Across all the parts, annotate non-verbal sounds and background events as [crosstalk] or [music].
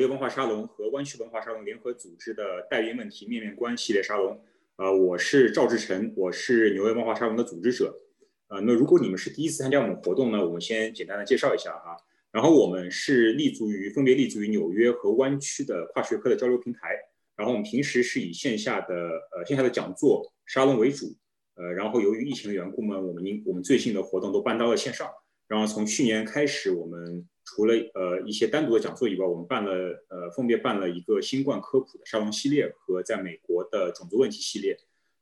纽约文化沙龙和湾区文化沙龙联合组织的代孕问题面面观系列沙龙。呃，我是赵志成，我是纽约文化沙龙的组织者。呃，那如果你们是第一次参加我们活动呢，我们先简单的介绍一下哈。然后我们是立足于分别立足于纽约和湾区的跨学科的交流平台。然后我们平时是以线下的呃线下的讲座沙龙为主。呃，然后由于疫情的缘故呢，我们因我们最近的活动都搬到了线上。然后从去年开始，我们除了呃一些单独的讲座以外，我们办了呃分别办了一个新冠科普的沙龙系列和在美国的种族问题系列，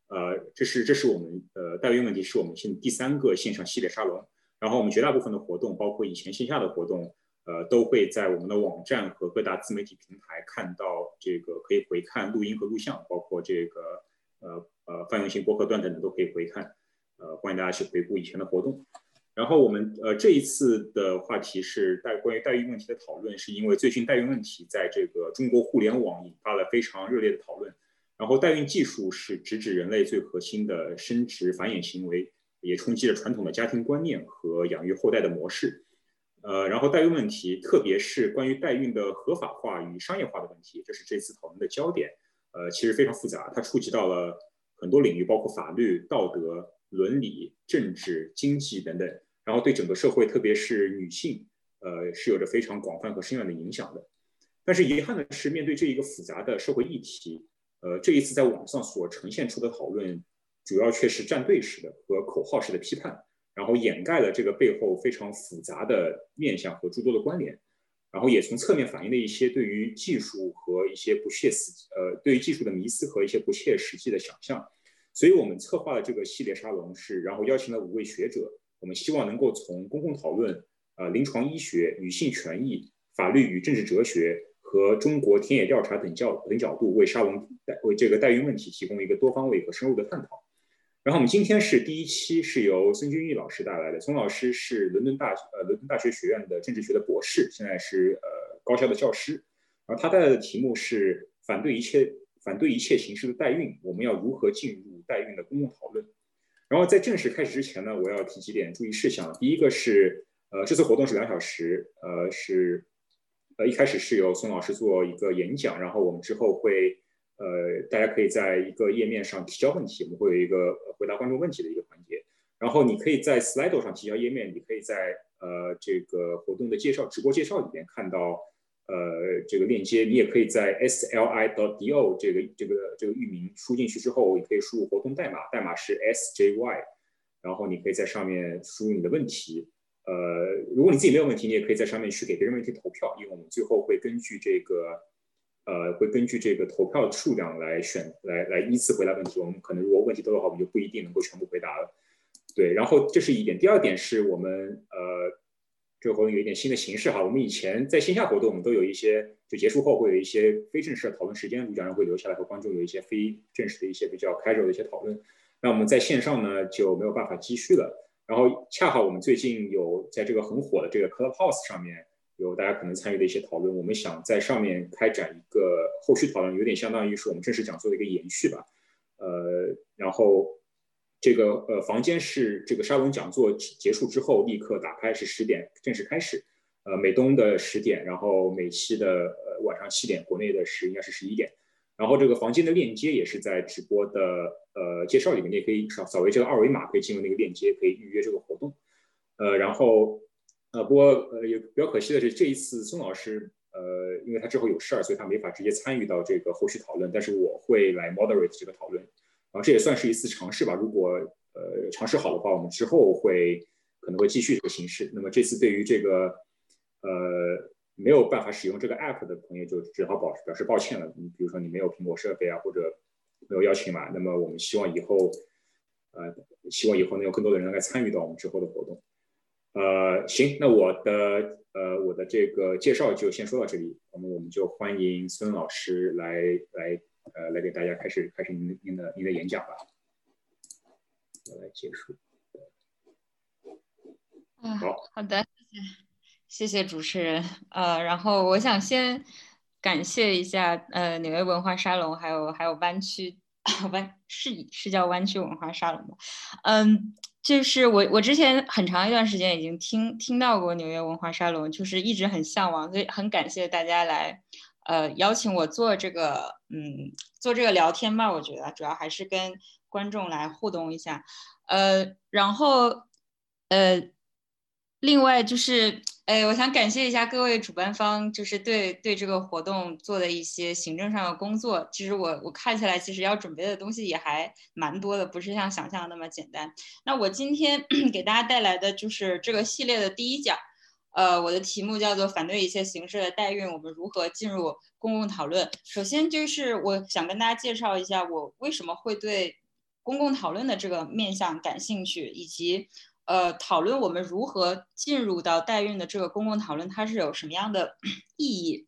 呃，这是这是我们呃代孕问题是我们现第三个线上系列沙龙。然后我们绝大部分的活动，包括以前线下的活动，呃，都会在我们的网站和各大自媒体平台看到这个可以回看录音和录像，包括这个呃呃泛用性播客段等等都可以回看，呃，欢迎大家去回顾以前的活动。然后我们呃这一次的话题是代关于代孕问题的讨论，是因为最近代孕问题在这个中国互联网引发了非常热烈的讨论。然后代孕技术是直指人类最核心的生殖繁衍行为，也冲击了传统的家庭观念和养育后代的模式。呃，然后代孕问题，特别是关于代孕的合法化与商业化的问题，这是这次讨论的焦点。呃，其实非常复杂，它触及到了很多领域，包括法律、道德、伦理、政治、经济等等。然后对整个社会，特别是女性，呃，是有着非常广泛和深远的影响的。但是遗憾的是，面对这一个复杂的社会议题，呃，这一次在网上所呈现出的讨论，主要却是站队式的和口号式的批判，然后掩盖了这个背后非常复杂的面向和诸多的关联，然后也从侧面反映了一些对于技术和一些不切实，呃，对于技术的迷思和一些不切实际的想象。所以我们策划了这个系列沙龙，是然后邀请了五位学者。我们希望能够从公共讨论、呃临床医学、女性权益、法律与政治哲学和中国田野调查等角等角度，为沙龙代为这个代孕问题提供一个多方位和深入的探讨。然后我们今天是第一期，是由孙军玉老师带来的。孙老师是伦敦大呃伦敦大学学院的政治学的博士，现在是呃高校的教师。然后他带来的题目是反对一切反对一切形式的代孕，我们要如何进入代孕的公共讨论？然后在正式开始之前呢，我要提几点注意事项。第一个是，呃，这次活动是两小时，呃，是，呃，一开始是由孙老师做一个演讲，然后我们之后会，呃，大家可以在一个页面上提交问题，我们会有一个回答观众问题的一个环节。然后你可以在 Slido 上提交页面，你可以在呃这个活动的介绍直播介绍里面看到。呃，这个链接你也可以在 sli.do 这个这个这个域名输进去之后，你可以输入活动代码，代码是 sjy，然后你可以在上面输入你的问题。呃，如果你自己没有问题，你也可以在上面去给别人问题投票，因为我们最后会根据这个呃会根据这个投票的数量来选来来依次回答问题。我们可能如果问题多的话，我们就不一定能够全部回答了。对，然后这是一点，第二点是我们呃。这个活动有一点新的形式哈，我们以前在线下活动，我们都有一些就结束后会有一些非正式的讨论时间，主讲人会留下来和观众有一些非正式的一些比较 casual 的一些讨论。那我们在线上呢就没有办法继续了。然后恰好我们最近有在这个很火的这个 Clubhouse 上面有大家可能参与的一些讨论，我们想在上面开展一个后续讨论，有点相当于是我们正式讲座的一个延续吧。呃，然后。这个呃房间是这个沙龙讲座结束之后立刻打开，是十点正式开始，呃美东的十点，然后美西的呃晚上七点，国内的是应该是十一点，然后这个房间的链接也是在直播的呃介绍里面，你也可以扫扫为这个二维码，可以进入那个链接，可以预约这个活动，呃然后呃不过呃也比较可惜的是这一次孙老师呃因为他之后有事儿，所以他没法直接参与到这个后续讨论，但是我会来 moderate 这个讨论。然后这也算是一次尝试吧。如果呃尝试好的话，我们之后会可能会继续这个形式。那么这次对于这个呃没有办法使用这个 app 的朋友，就只好表表示抱歉了。你比如说你没有苹果设备啊，或者没有邀请码，那么我们希望以后呃希望以后能有更多的人来参与到我们之后的活动。呃，行，那我的呃我的这个介绍就先说到这里。那么我们就欢迎孙老师来来。呃，来给大家开始开始您的您的您的演讲吧，我来结束。啊，好好的，谢谢谢谢主持人。呃，然后我想先感谢一下呃纽约文化沙龙，还有还有湾区湾是是叫湾区文化沙龙吗？嗯。就是我我之前很长一段时间已经听听到过纽约文化沙龙，就是一直很向往，所以很感谢大家来，呃，邀请我做这个，嗯，做这个聊天吧。我觉得主要还是跟观众来互动一下，呃，然后，呃。另外就是，哎，我想感谢一下各位主办方，就是对对这个活动做的一些行政上的工作。其实我我看起来，其实要准备的东西也还蛮多的，不是像想象的那么简单。那我今天 [clears throat] 给大家带来的就是这个系列的第一讲，呃，我的题目叫做“反对一切形式的代孕，我们如何进入公共讨论”。首先就是我想跟大家介绍一下，我为什么会对公共讨论的这个面向感兴趣，以及。呃，讨论我们如何进入到代孕的这个公共讨论，它是有什么样的 [clears throat] 意义？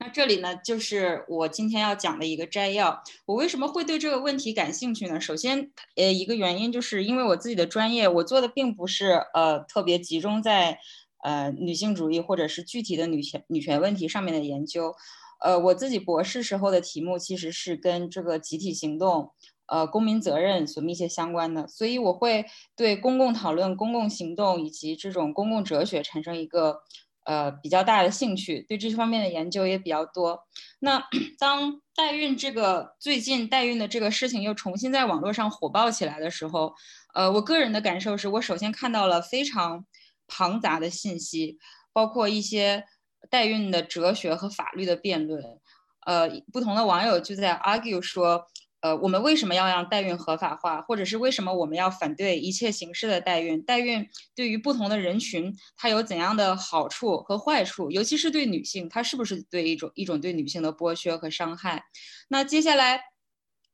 那这里呢，就是我今天要讲的一个摘要。我为什么会对这个问题感兴趣呢？首先，呃，一个原因就是因为我自己的专业，我做的并不是呃特别集中在呃女性主义或者是具体的女权女权问题上面的研究。呃，我自己博士时候的题目其实是跟这个集体行动。呃，公民责任所密切相关的，所以我会对公共讨论、公共行动以及这种公共哲学产生一个呃比较大的兴趣，对这方面的研究也比较多。那 [clears throat] 当代孕这个最近代孕的这个事情又重新在网络上火爆起来的时候，呃，我个人的感受是我首先看到了非常庞杂的信息，包括一些代孕的哲学和法律的辩论，呃，不同的网友就在 argue 说。呃，我们为什么要让代孕合法化，或者是为什么我们要反对一切形式的代孕？代孕对于不同的人群，它有怎样的好处和坏处？尤其是对女性，它是不是对一种一种对女性的剥削和伤害？那接下来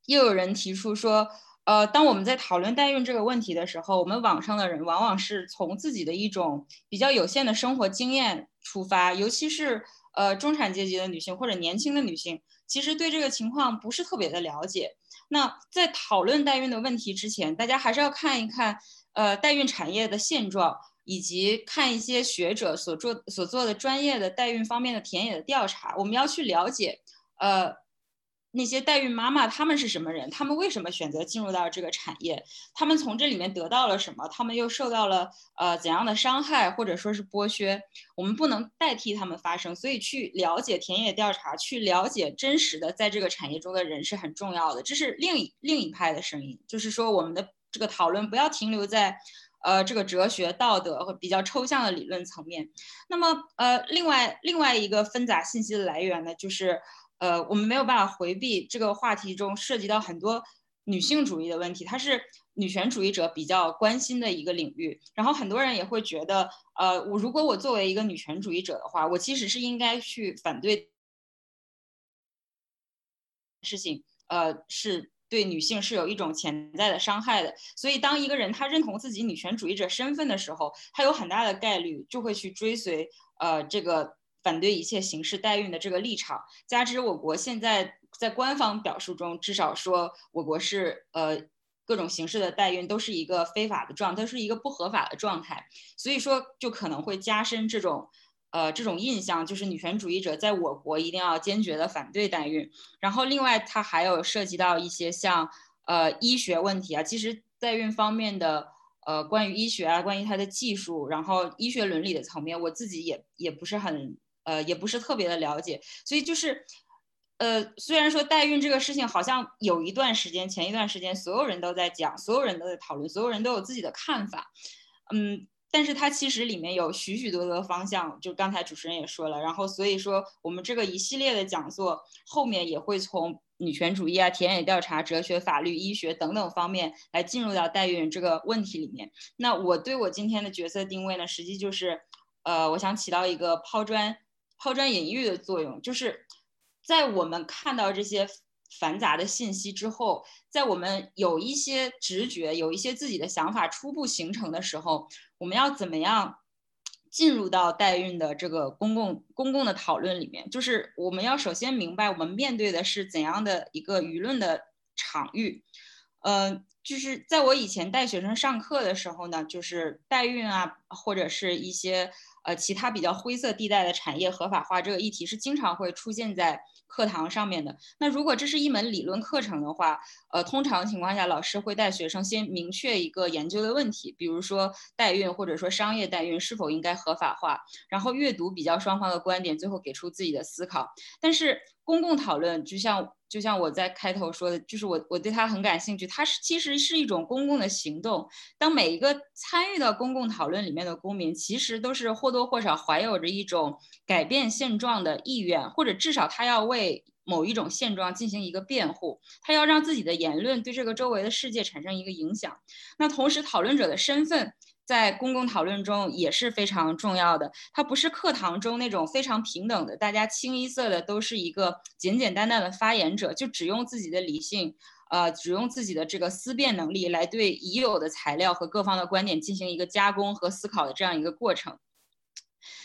又有人提出说，呃，当我们在讨论代孕这个问题的时候，我们网上的人往往是从自己的一种比较有限的生活经验出发，尤其是呃中产阶级的女性或者年轻的女性，其实对这个情况不是特别的了解。那在讨论代孕的问题之前，大家还是要看一看，呃，代孕产业的现状，以及看一些学者所做所做的专业的代孕方面的田野的调查。我们要去了解，呃。那些代孕妈妈她们是什么人？她们为什么选择进入到这个产业？她们从这里面得到了什么？她们又受到了呃怎样的伤害或者说是剥削？我们不能代替他们发声，所以去了解田野调查，去了解真实的在这个产业中的人是很重要的。这是另一另一派的声音，就是说我们的这个讨论不要停留在呃这个哲学、道德和比较抽象的理论层面。那么呃另外另外一个纷杂信息的来源呢，就是。呃，我们没有办法回避这个话题中涉及到很多女性主义的问题，它是女权主义者比较关心的一个领域。然后很多人也会觉得，呃，我如果我作为一个女权主义者的话，我其实是应该去反对事情，呃，是对女性是有一种潜在的伤害的。所以，当一个人他认同自己女权主义者身份的时候，他有很大的概率就会去追随，呃，这个。反对一切形式代孕的这个立场，加之我国现在在官方表述中，至少说我国是呃各种形式的代孕都是一个非法的状，它是一个不合法的状态，所以说就可能会加深这种呃这种印象，就是女权主义者在我国一定要坚决的反对代孕。然后另外它还有涉及到一些像呃医学问题啊，其实代孕方面的。呃，关于医学啊，关于它的技术，然后医学伦理的层面，我自己也也不是很。呃，也不是特别的了解，所以就是，呃，虽然说代孕这个事情好像有一段时间，前一段时间所有人都在讲，所有人都在讨论，所有人都有自己的看法，嗯，但是它其实里面有许许多多的方向，就刚才主持人也说了，然后所以说我们这个一系列的讲座后面也会从女权主义啊、田野调查、哲学、法律、医学等等方面来进入到代孕这个问题里面。那我对我今天的角色定位呢，实际就是，呃，我想起到一个抛砖。抛砖引玉的作用，就是在我们看到这些繁杂的信息之后，在我们有一些直觉、有一些自己的想法初步形成的时候，我们要怎么样进入到代孕的这个公共公共的讨论里面？就是我们要首先明白，我们面对的是怎样的一个舆论的场域。嗯，就是在我以前带学生上课的时候呢，就是代孕啊，或者是一些。呃其他比较灰色地带的产业合法化这个议题是经常会出现在课堂上面的。那如果这是一门理论课程的话，呃，通常情况下老师会带学生先明确一个研究的问题，比如说代孕或者说商业代孕是否应该合法化，然后阅读比较双方的观点，最后给出自己的思考。但是公共讨论就像。就像我在开头说的，就是我我对它很感兴趣。它是其实是一种公共的行动。当每一个参与到公共讨论里面的公民，其实都是或多或少怀有着一种改变现状的意愿，或者至少他要为某一种现状进行一个辩护，他要让自己的言论对这个周围的世界产生一个影响。那同时，讨论者的身份。在公共讨论中也是非常重要的。它不是课堂中那种非常平等的，大家清一色的都是一个简简单单的发言者，就只用自己的理性，呃，只用自己的这个思辨能力来对已有的材料和各方的观点进行一个加工和思考的这样一个过程。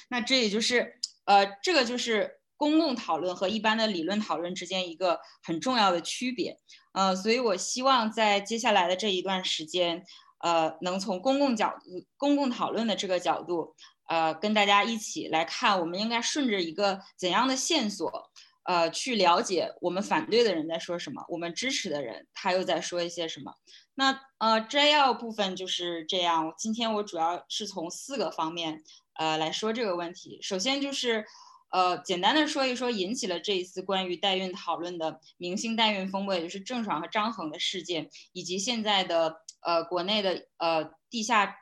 那这也就是，呃，这个就是公共讨论和一般的理论讨论之间一个很重要的区别。呃，所以我希望在接下来的这一段时间。呃，能从公共角度、公共讨论的这个角度，呃，跟大家一起来看，我们应该顺着一个怎样的线索，呃，去了解我们反对的人在说什么，我们支持的人他又在说一些什么。那呃，摘要部分就是这样。今天我主要是从四个方面，呃，来说这个问题。首先就是，呃，简单的说一说引起了这一次关于代孕讨论的明星代孕风波，也就是郑爽和张恒的事件，以及现在的。呃，国内的呃地下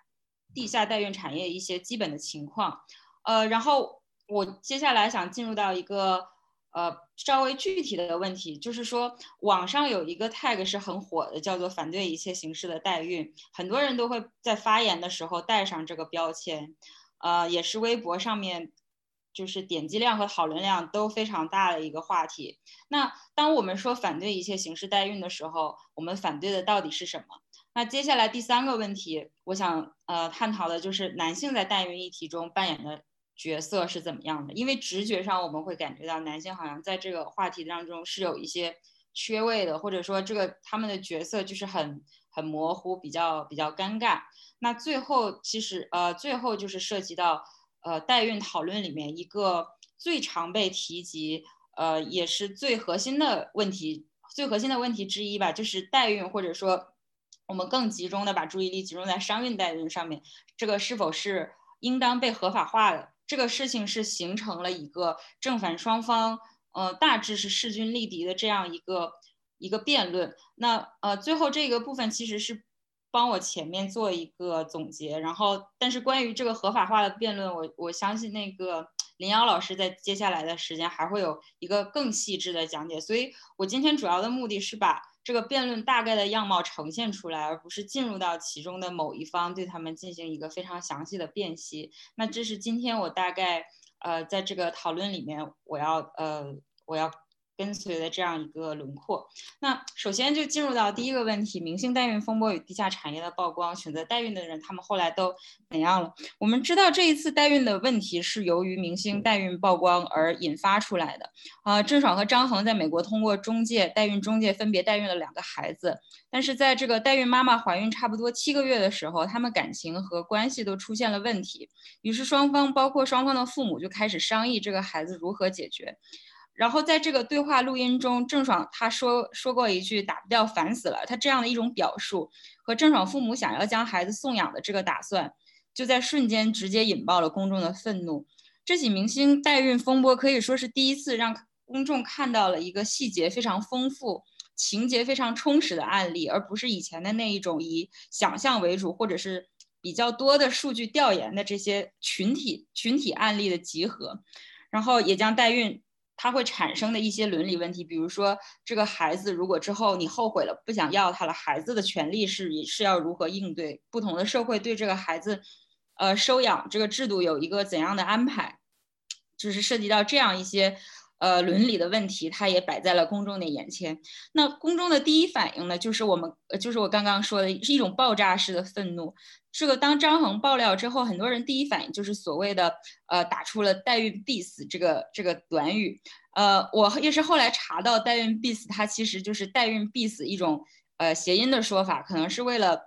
地下代孕产业一些基本的情况，呃，然后我接下来想进入到一个呃稍微具体的问题，就是说网上有一个 tag 是很火的，叫做反对一切形式的代孕，很多人都会在发言的时候带上这个标签，呃，也是微博上面就是点击量和讨论量都非常大的一个话题。那当我们说反对一切形式代孕的时候，我们反对的到底是什么？那接下来第三个问题，我想呃探讨的就是男性在代孕议题中扮演的角色是怎么样的？因为直觉上我们会感觉到男性好像在这个话题当中是有一些缺位的，或者说这个他们的角色就是很很模糊，比较比较尴尬。那最后其实呃最后就是涉及到呃代孕讨论里面一个最常被提及呃也是最核心的问题，最核心的问题之一吧，就是代孕或者说。我们更集中的把注意力集中在商运代孕上面，这个是否是应当被合法化的？这个事情是形成了一个正反双方，呃，大致是势均力敌的这样一个一个辩论。那呃，最后这个部分其实是帮我前面做一个总结，然后但是关于这个合法化的辩论，我我相信那个林瑶老师在接下来的时间还会有一个更细致的讲解，所以我今天主要的目的是把。这个辩论大概的样貌呈现出来，而不是进入到其中的某一方，对他们进行一个非常详细的辨析。那这是今天我大概呃在这个讨论里面，我要呃我要。跟随的这样一个轮廓，那首先就进入到第一个问题：明星代孕风波与地下产业的曝光，选择代孕的人他们后来都怎样了？我们知道这一次代孕的问题是由于明星代孕曝光而引发出来的。啊，郑爽和张恒在美国通过中介代孕中介分别代孕了两个孩子，但是在这个代孕妈妈怀孕差不多七个月的时候，他们感情和关系都出现了问题，于是双方包括双方的父母就开始商议这个孩子如何解决。然后在这个对话录音中，郑爽她说说过一句“打不掉，烦死了”。她这样的一种表述，和郑爽父母想要将孩子送养的这个打算，就在瞬间直接引爆了公众的愤怒。这起明星代孕风波可以说是第一次让公众看到了一个细节非常丰富、情节非常充实的案例，而不是以前的那一种以想象为主，或者是比较多的数据调研的这些群体群体案例的集合。然后也将代孕。它会产生的一些伦理问题，比如说这个孩子如果之后你后悔了，不想要他了，孩子的权利是是要如何应对？不同的社会对这个孩子，呃，收养这个制度有一个怎样的安排？就是涉及到这样一些。呃，伦理的问题，它也摆在了公众的眼前。那公众的第一反应呢，就是我们，就是我刚刚说的，是一种爆炸式的愤怒。这个当张恒爆料之后，很多人第一反应就是所谓的，呃，打出了“代孕必死”这个这个短语。呃，我也是后来查到“代孕必死”，它其实就是“代孕必死”一种呃谐音的说法，可能是为了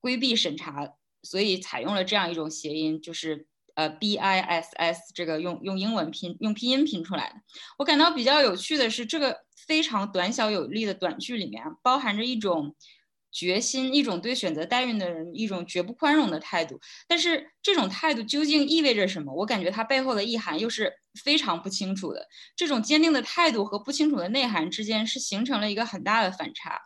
规避审查，所以采用了这样一种谐音，就是呃，B I S S 这个用用英文拼用拼音拼出来的。我感到比较有趣的是，这个非常短小有力的短句里面包含着一种决心，一种对选择代孕的人一种绝不宽容的态度。但是这种态度究竟意味着什么？我感觉它背后的意涵又是非常不清楚的。这种坚定的态度和不清楚的内涵之间是形成了一个很大的反差。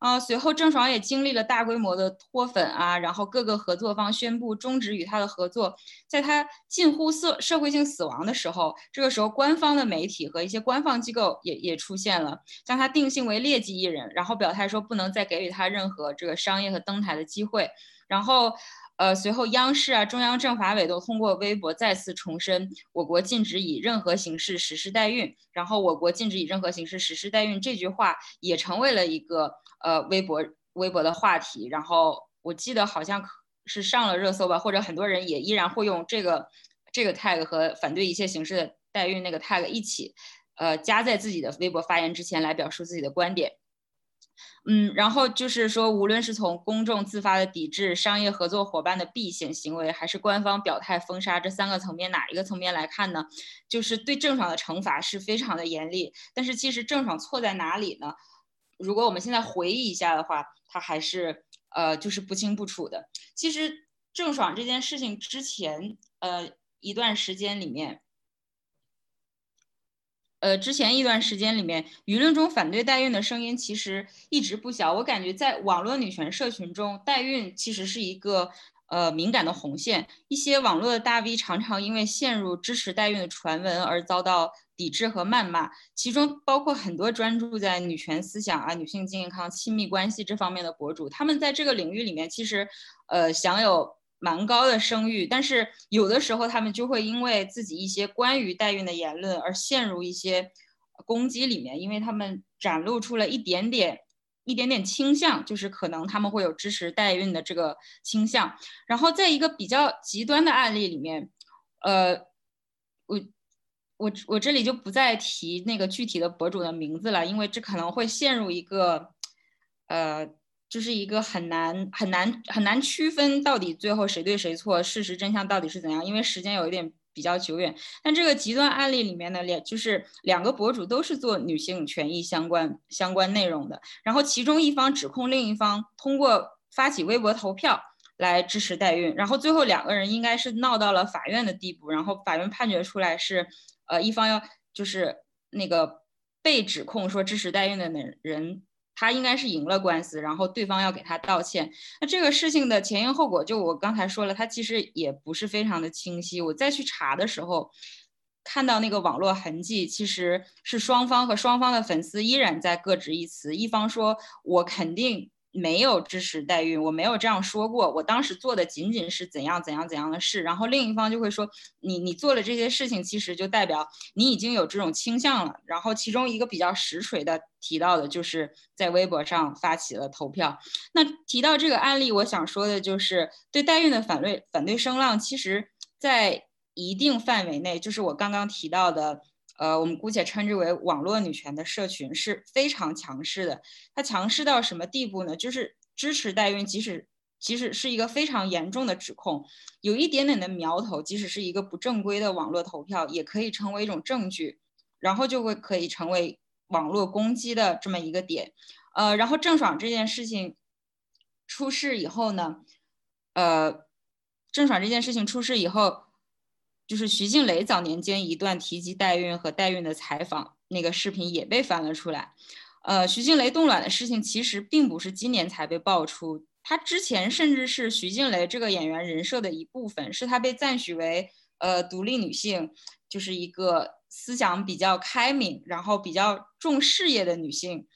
啊，随后郑爽也经历了大规模的脱粉啊，然后各个合作方宣布终止与他的合作，在他近乎社社会性死亡的时候，这个时候官方的媒体和一些官方机构也也出现了，将他定性为劣迹艺人，然后表态说不能再给予他任何这个商业和登台的机会，然后。呃，随后央视啊、中央政法委都通过微博再次重申，我国禁止以任何形式实施代孕。然后，我国禁止以任何形式实施代孕这句话也成为了一个呃微博微博的话题。然后，我记得好像是上了热搜吧，或者很多人也依然会用这个这个 tag 和反对一切形式的代孕那个 tag 一起，呃，加在自己的微博发言之前来表述自己的观点。嗯，然后就是说，无论是从公众自发的抵制、商业合作伙伴的避险行为，还是官方表态封杀这三个层面，哪一个层面来看呢？就是对郑爽的惩罚是非常的严厉。但是其实郑爽错在哪里呢？如果我们现在回忆一下的话，他还是呃，就是不清不楚的。其实郑爽这件事情之前呃一段时间里面。呃，之前一段时间里面，舆论中反对代孕的声音其实一直不小。我感觉在网络女权社群中，代孕其实是一个呃敏感的红线。一些网络的大 V 常常因为陷入支持代孕的传闻而遭到抵制和谩骂，其中包括很多专注在女权思想啊、女性健康、亲密关系这方面的博主。他们在这个领域里面，其实呃享有。蛮高的声誉，但是有的时候他们就会因为自己一些关于代孕的言论而陷入一些攻击里面，因为他们展露出了一点点、一点点倾向，就是可能他们会有支持代孕的这个倾向。然后在一个比较极端的案例里面，呃，我我我这里就不再提那个具体的博主的名字了，因为这可能会陷入一个呃。就是一个很难很难很难区分到底最后谁对谁错，事实真相到底是怎样？因为时间有一点比较久远。但这个极端案例里面呢，两就是两个博主都是做女性权益相关相关内容的，然后其中一方指控另一方通过发起微博投票来支持代孕，然后最后两个人应该是闹到了法院的地步，然后法院判决出来是，呃，一方要就是那个被指控说支持代孕的人。他应该是赢了官司，然后对方要给他道歉。那这个事情的前因后果，就我刚才说了，他其实也不是非常的清晰。我再去查的时候，看到那个网络痕迹，其实是双方和双方的粉丝依然在各执一词。一方说：“我肯定。”没有支持代孕，我没有这样说过。我当时做的仅仅是怎样怎样怎样的事。然后另一方就会说，你你做了这些事情，其实就代表你已经有这种倾向了。然后其中一个比较实锤的提到的就是在微博上发起了投票。那提到这个案例，我想说的就是对代孕的反对反对声浪，其实在一定范围内，就是我刚刚提到的。呃，我们姑且称之为网络女权的社群是非常强势的。它强势到什么地步呢？就是支持代孕，即使即使是一个非常严重的指控，有一点点的苗头，即使是一个不正规的网络投票，也可以成为一种证据，然后就会可以成为网络攻击的这么一个点。呃，然后郑爽这件事情出事以后呢，呃，郑爽这件事情出事以后。就是徐静蕾早年间一段提及代孕和代孕的采访，那个视频也被翻了出来。呃，徐静蕾冻卵的事情其实并不是今年才被爆出，她之前甚至是徐静蕾这个演员人设的一部分，是她被赞许为呃独立女性，就是一个思想比较开明，然后比较重事业的女性。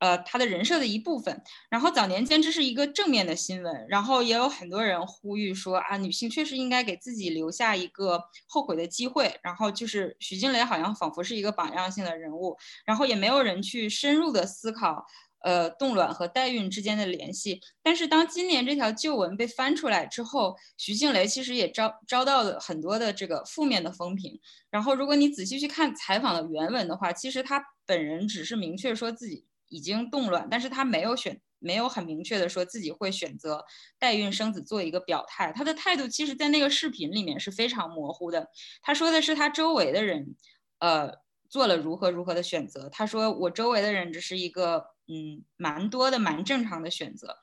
呃，他的人设的一部分。然后早年间这是一个正面的新闻，然后也有很多人呼吁说啊，女性确实应该给自己留下一个后悔的机会。然后就是徐静蕾好像仿佛是一个榜样性的人物，然后也没有人去深入的思考，呃，冻卵和代孕之间的联系。但是当今年这条旧闻被翻出来之后，徐静蕾其实也遭遭到了很多的这个负面的风评。然后如果你仔细去看采访的原文的话，其实她本人只是明确说自己。已经冻卵，但是他没有选没有很明确的说自己会选择代孕生子做一个表态。他的态度其实，在那个视频里面是非常模糊的。他说的是他周围的人，呃，做了如何如何的选择。他说我周围的人只是一个，嗯，蛮多的蛮正常的选择。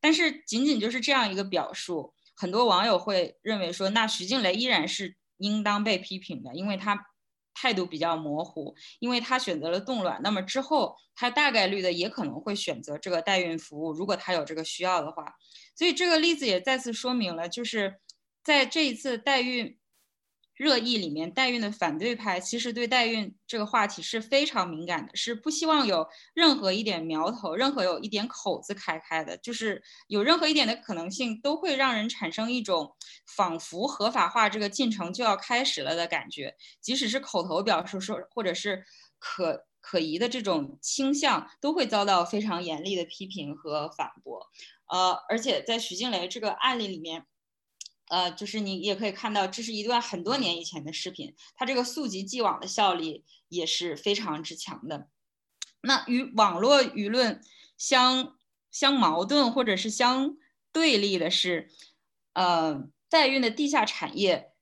但是仅仅就是这样一个表述，很多网友会认为说，那徐静蕾依然是应当被批评的，因为他。态度比较模糊，因为他选择了冻卵，那么之后他大概率的也可能会选择这个代孕服务，如果他有这个需要的话。所以这个例子也再次说明了，就是在这一次代孕。热议里面，代孕的反对派其实对代孕这个话题是非常敏感的，是不希望有任何一点苗头、任何有一点口子开开的，就是有任何一点的可能性，都会让人产生一种仿佛合法化这个进程就要开始了的感觉。即使是口头表示说，或者是可可疑的这种倾向，都会遭到非常严厉的批评和反驳。呃，而且在徐静蕾这个案例里面。呃，就是你也可以看到，这是一段很多年以前的视频，它这个溯及既往的效力也是非常之强的。那与网络舆论相相矛盾或者是相对立的是，呃，代孕的地下产业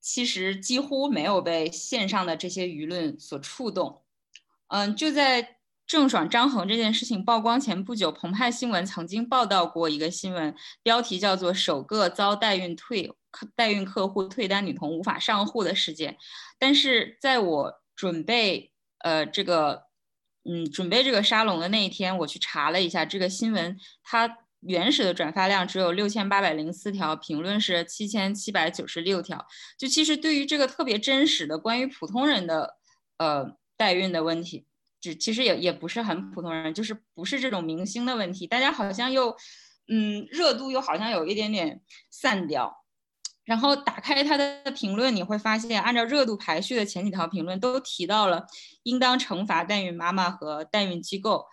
其实几乎没有被线上的这些舆论所触动。嗯，就在。郑爽、张恒这件事情曝光前不久，澎湃新闻曾经报道过一个新闻，标题叫做“首个遭代孕退代孕客户退单女童无法上户的事件”。但是在我准备呃这个嗯准备这个沙龙的那一天，我去查了一下这个新闻，它原始的转发量只有六千八百零四条，评论是七千七百九十六条。就其实对于这个特别真实的关于普通人的呃代孕的问题。只其实也也不是很普通人，就是不是这种明星的问题，大家好像又，嗯，热度又好像有一点点散掉。然后打开他的评论，你会发现，按照热度排序的前几条评论都提到了应当惩罚代孕妈妈和代孕机构。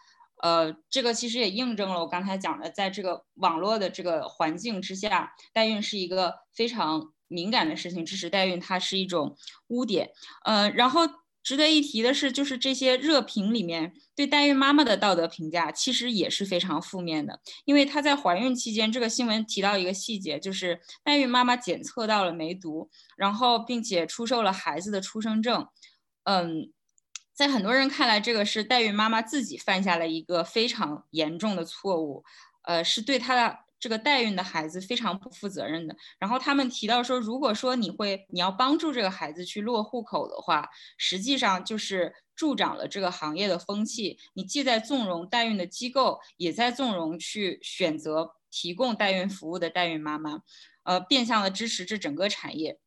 呃，这个其实也印证了我刚才讲的，在这个网络的这个环境之下，代孕是一个非常敏感的事情，支持代孕它是一种污点。呃，然后。值得一提的是，就是这些热评里面对代孕妈妈的道德评价其实也是非常负面的。因为她在怀孕期间，这个新闻提到一个细节，就是代孕妈妈检测到了梅毒，然后并且出售了孩子的出生证。嗯，在很多人看来，这个是代孕妈妈自己犯下了一个非常严重的错误，呃，是对她的。这个代孕的孩子非常不负责任的。然后他们提到说，如果说你会你要帮助这个孩子去落户口的话，实际上就是助长了这个行业的风气。你既在纵容代孕的机构，也在纵容去选择提供代孕服务的代孕妈妈，呃，变相的支持这整个产业。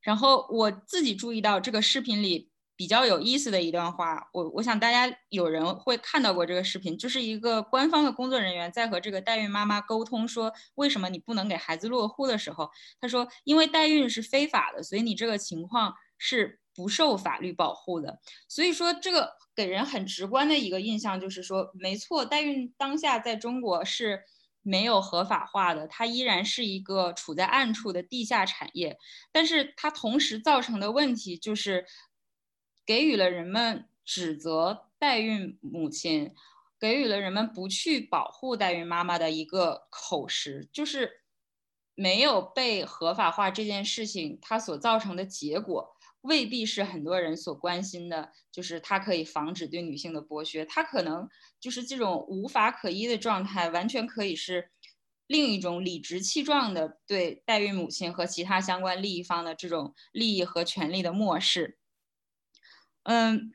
然后我自己注意到这个视频里。比较有意思的一段话，我我想大家有人会看到过这个视频，就是一个官方的工作人员在和这个代孕妈妈沟通，说为什么你不能给孩子落户的时候，他说因为代孕是非法的，所以你这个情况是不受法律保护的。所以说这个给人很直观的一个印象就是说，没错，代孕当下在中国是没有合法化的，它依然是一个处在暗处的地下产业，但是它同时造成的问题就是。给予了人们指责代孕母亲，给予了人们不去保护代孕妈妈的一个口实，就是没有被合法化这件事情，它所造成的结果未必是很多人所关心的，就是它可以防止对女性的剥削，它可能就是这种无法可依的状态，完全可以是另一种理直气壮的对代孕母亲和其他相关利益方的这种利益和权利的漠视。嗯，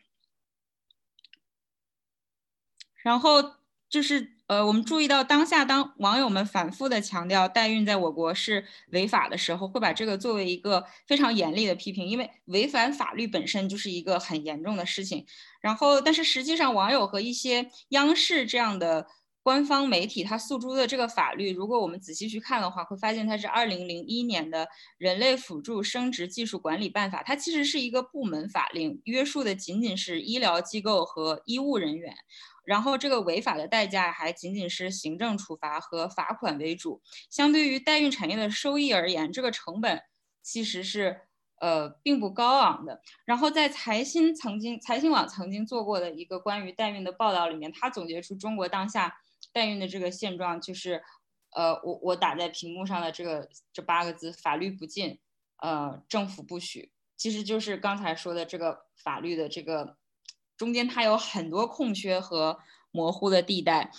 然后就是呃，我们注意到当下，当网友们反复的强调代孕在我国是违法的时候，会把这个作为一个非常严厉的批评，因为违反法律本身就是一个很严重的事情。然后，但是实际上，网友和一些央视这样的。官方媒体它诉诸的这个法律，如果我们仔细去看的话，会发现它是二零零一年的《人类辅助生殖技术管理办法》，它其实是一个部门法令，约束的仅仅是医疗机构和医务人员，然后这个违法的代价还仅仅是行政处罚和罚款为主。相对于代孕产业的收益而言，这个成本其实是呃并不高昂的。然后在财新曾经财新网曾经做过的一个关于代孕的报道里面，它总结出中国当下。代孕的这个现状，就是呃，我我打在屏幕上的这个这八个字：法律不禁，呃，政府不许。其实就是刚才说的这个法律的这个中间，它有很多空缺和模糊的地带。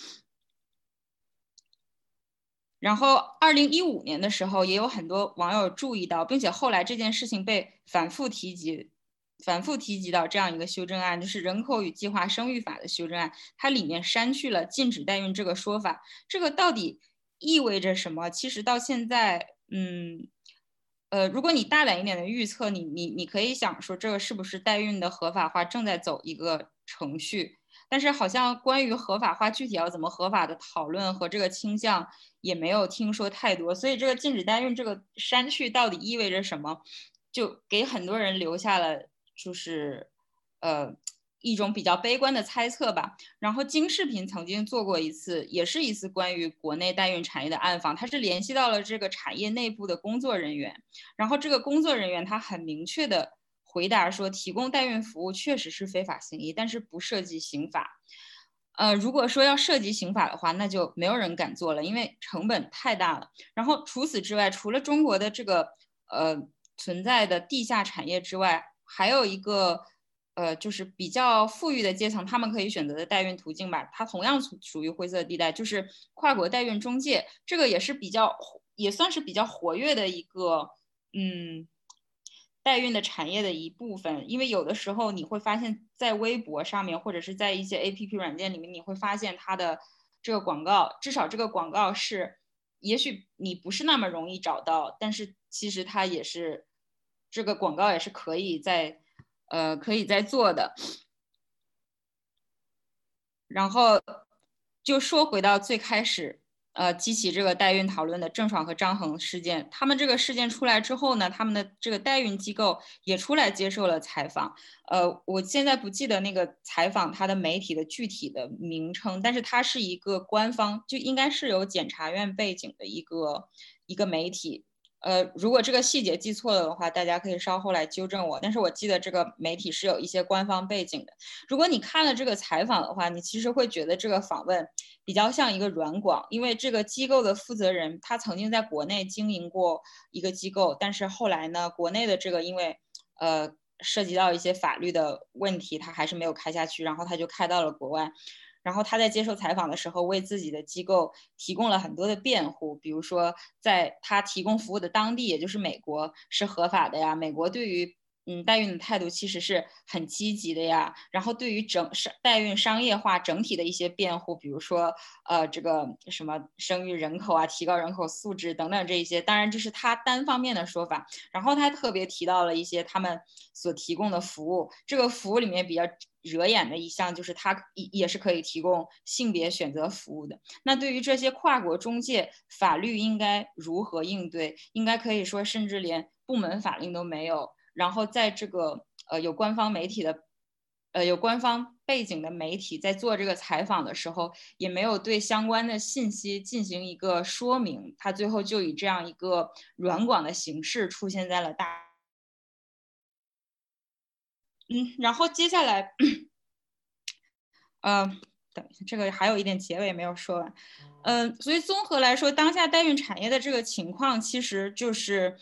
然后，二零一五年的时候，也有很多网友注意到，并且后来这件事情被反复提及，反复提及到这样一个修正案，就是《人口与计划生育法》的修正案，它里面删去了禁止代孕这个说法。这个到底意味着什么？其实到现在，嗯，呃，如果你大胆一点的预测，你你你可以想说，这个是不是代孕的合法化正在走一个程序？但是好像关于合法化具体要怎么合法的讨论和这个倾向也没有听说太多，所以这个禁止代孕这个删去到底意味着什么，就给很多人留下了就是呃一种比较悲观的猜测吧。然后金视频曾经做过一次，也是一次关于国内代孕产业的暗访，他是联系到了这个产业内部的工作人员，然后这个工作人员他很明确的。回答说，提供代孕服务确实是非法行医，但是不涉及刑法。呃，如果说要涉及刑法的话，那就没有人敢做了，因为成本太大了。然后除此之外，除了中国的这个呃存在的地下产业之外，还有一个呃就是比较富裕的阶层，他们可以选择的代孕途径吧，它同样属属于灰色地带，就是跨国代孕中介，这个也是比较也算是比较活跃的一个嗯。代孕的产业的一部分，因为有的时候你会发现在微博上面，或者是在一些 A P P 软件里面，你会发现它的这个广告，至少这个广告是，也许你不是那么容易找到，但是其实它也是这个广告也是可以在呃可以在做的。然后就说回到最开始。呃，激起这个代孕讨论的郑爽和张恒事件，他们这个事件出来之后呢，他们的这个代孕机构也出来接受了采访。呃，我现在不记得那个采访他的媒体的具体的名称，但是它是一个官方，就应该是有检察院背景的一个一个媒体。呃，如果这个细节记错了的话，大家可以稍后来纠正我。但是我记得这个媒体是有一些官方背景的。如果你看了这个采访的话，你其实会觉得这个访问比较像一个软广，因为这个机构的负责人他曾经在国内经营过一个机构，但是后来呢，国内的这个因为呃涉及到一些法律的问题，他还是没有开下去，然后他就开到了国外。然后他在接受采访的时候，为自己的机构提供了很多的辩护，比如说，在他提供服务的当地，也就是美国是合法的呀。美国对于嗯代孕的态度其实是很积极的呀。然后对于整商代孕商业化整体的一些辩护，比如说呃这个什么生育人口啊，提高人口素质等等这一些，当然这是他单方面的说法。然后他特别提到了一些他们所提供的服务，这个服务里面比较。惹眼的一项就是它也也是可以提供性别选择服务的。那对于这些跨国中介，法律应该如何应对？应该可以说，甚至连部门法令都没有。然后在这个呃有官方媒体的，呃有官方背景的媒体在做这个采访的时候，也没有对相关的信息进行一个说明。他最后就以这样一个软广的形式出现在了大。嗯，然后接下来，呃，等一下，这个还有一点结尾没有说完。嗯，所以综合来说，当下代孕产业的这个情况，其实就是，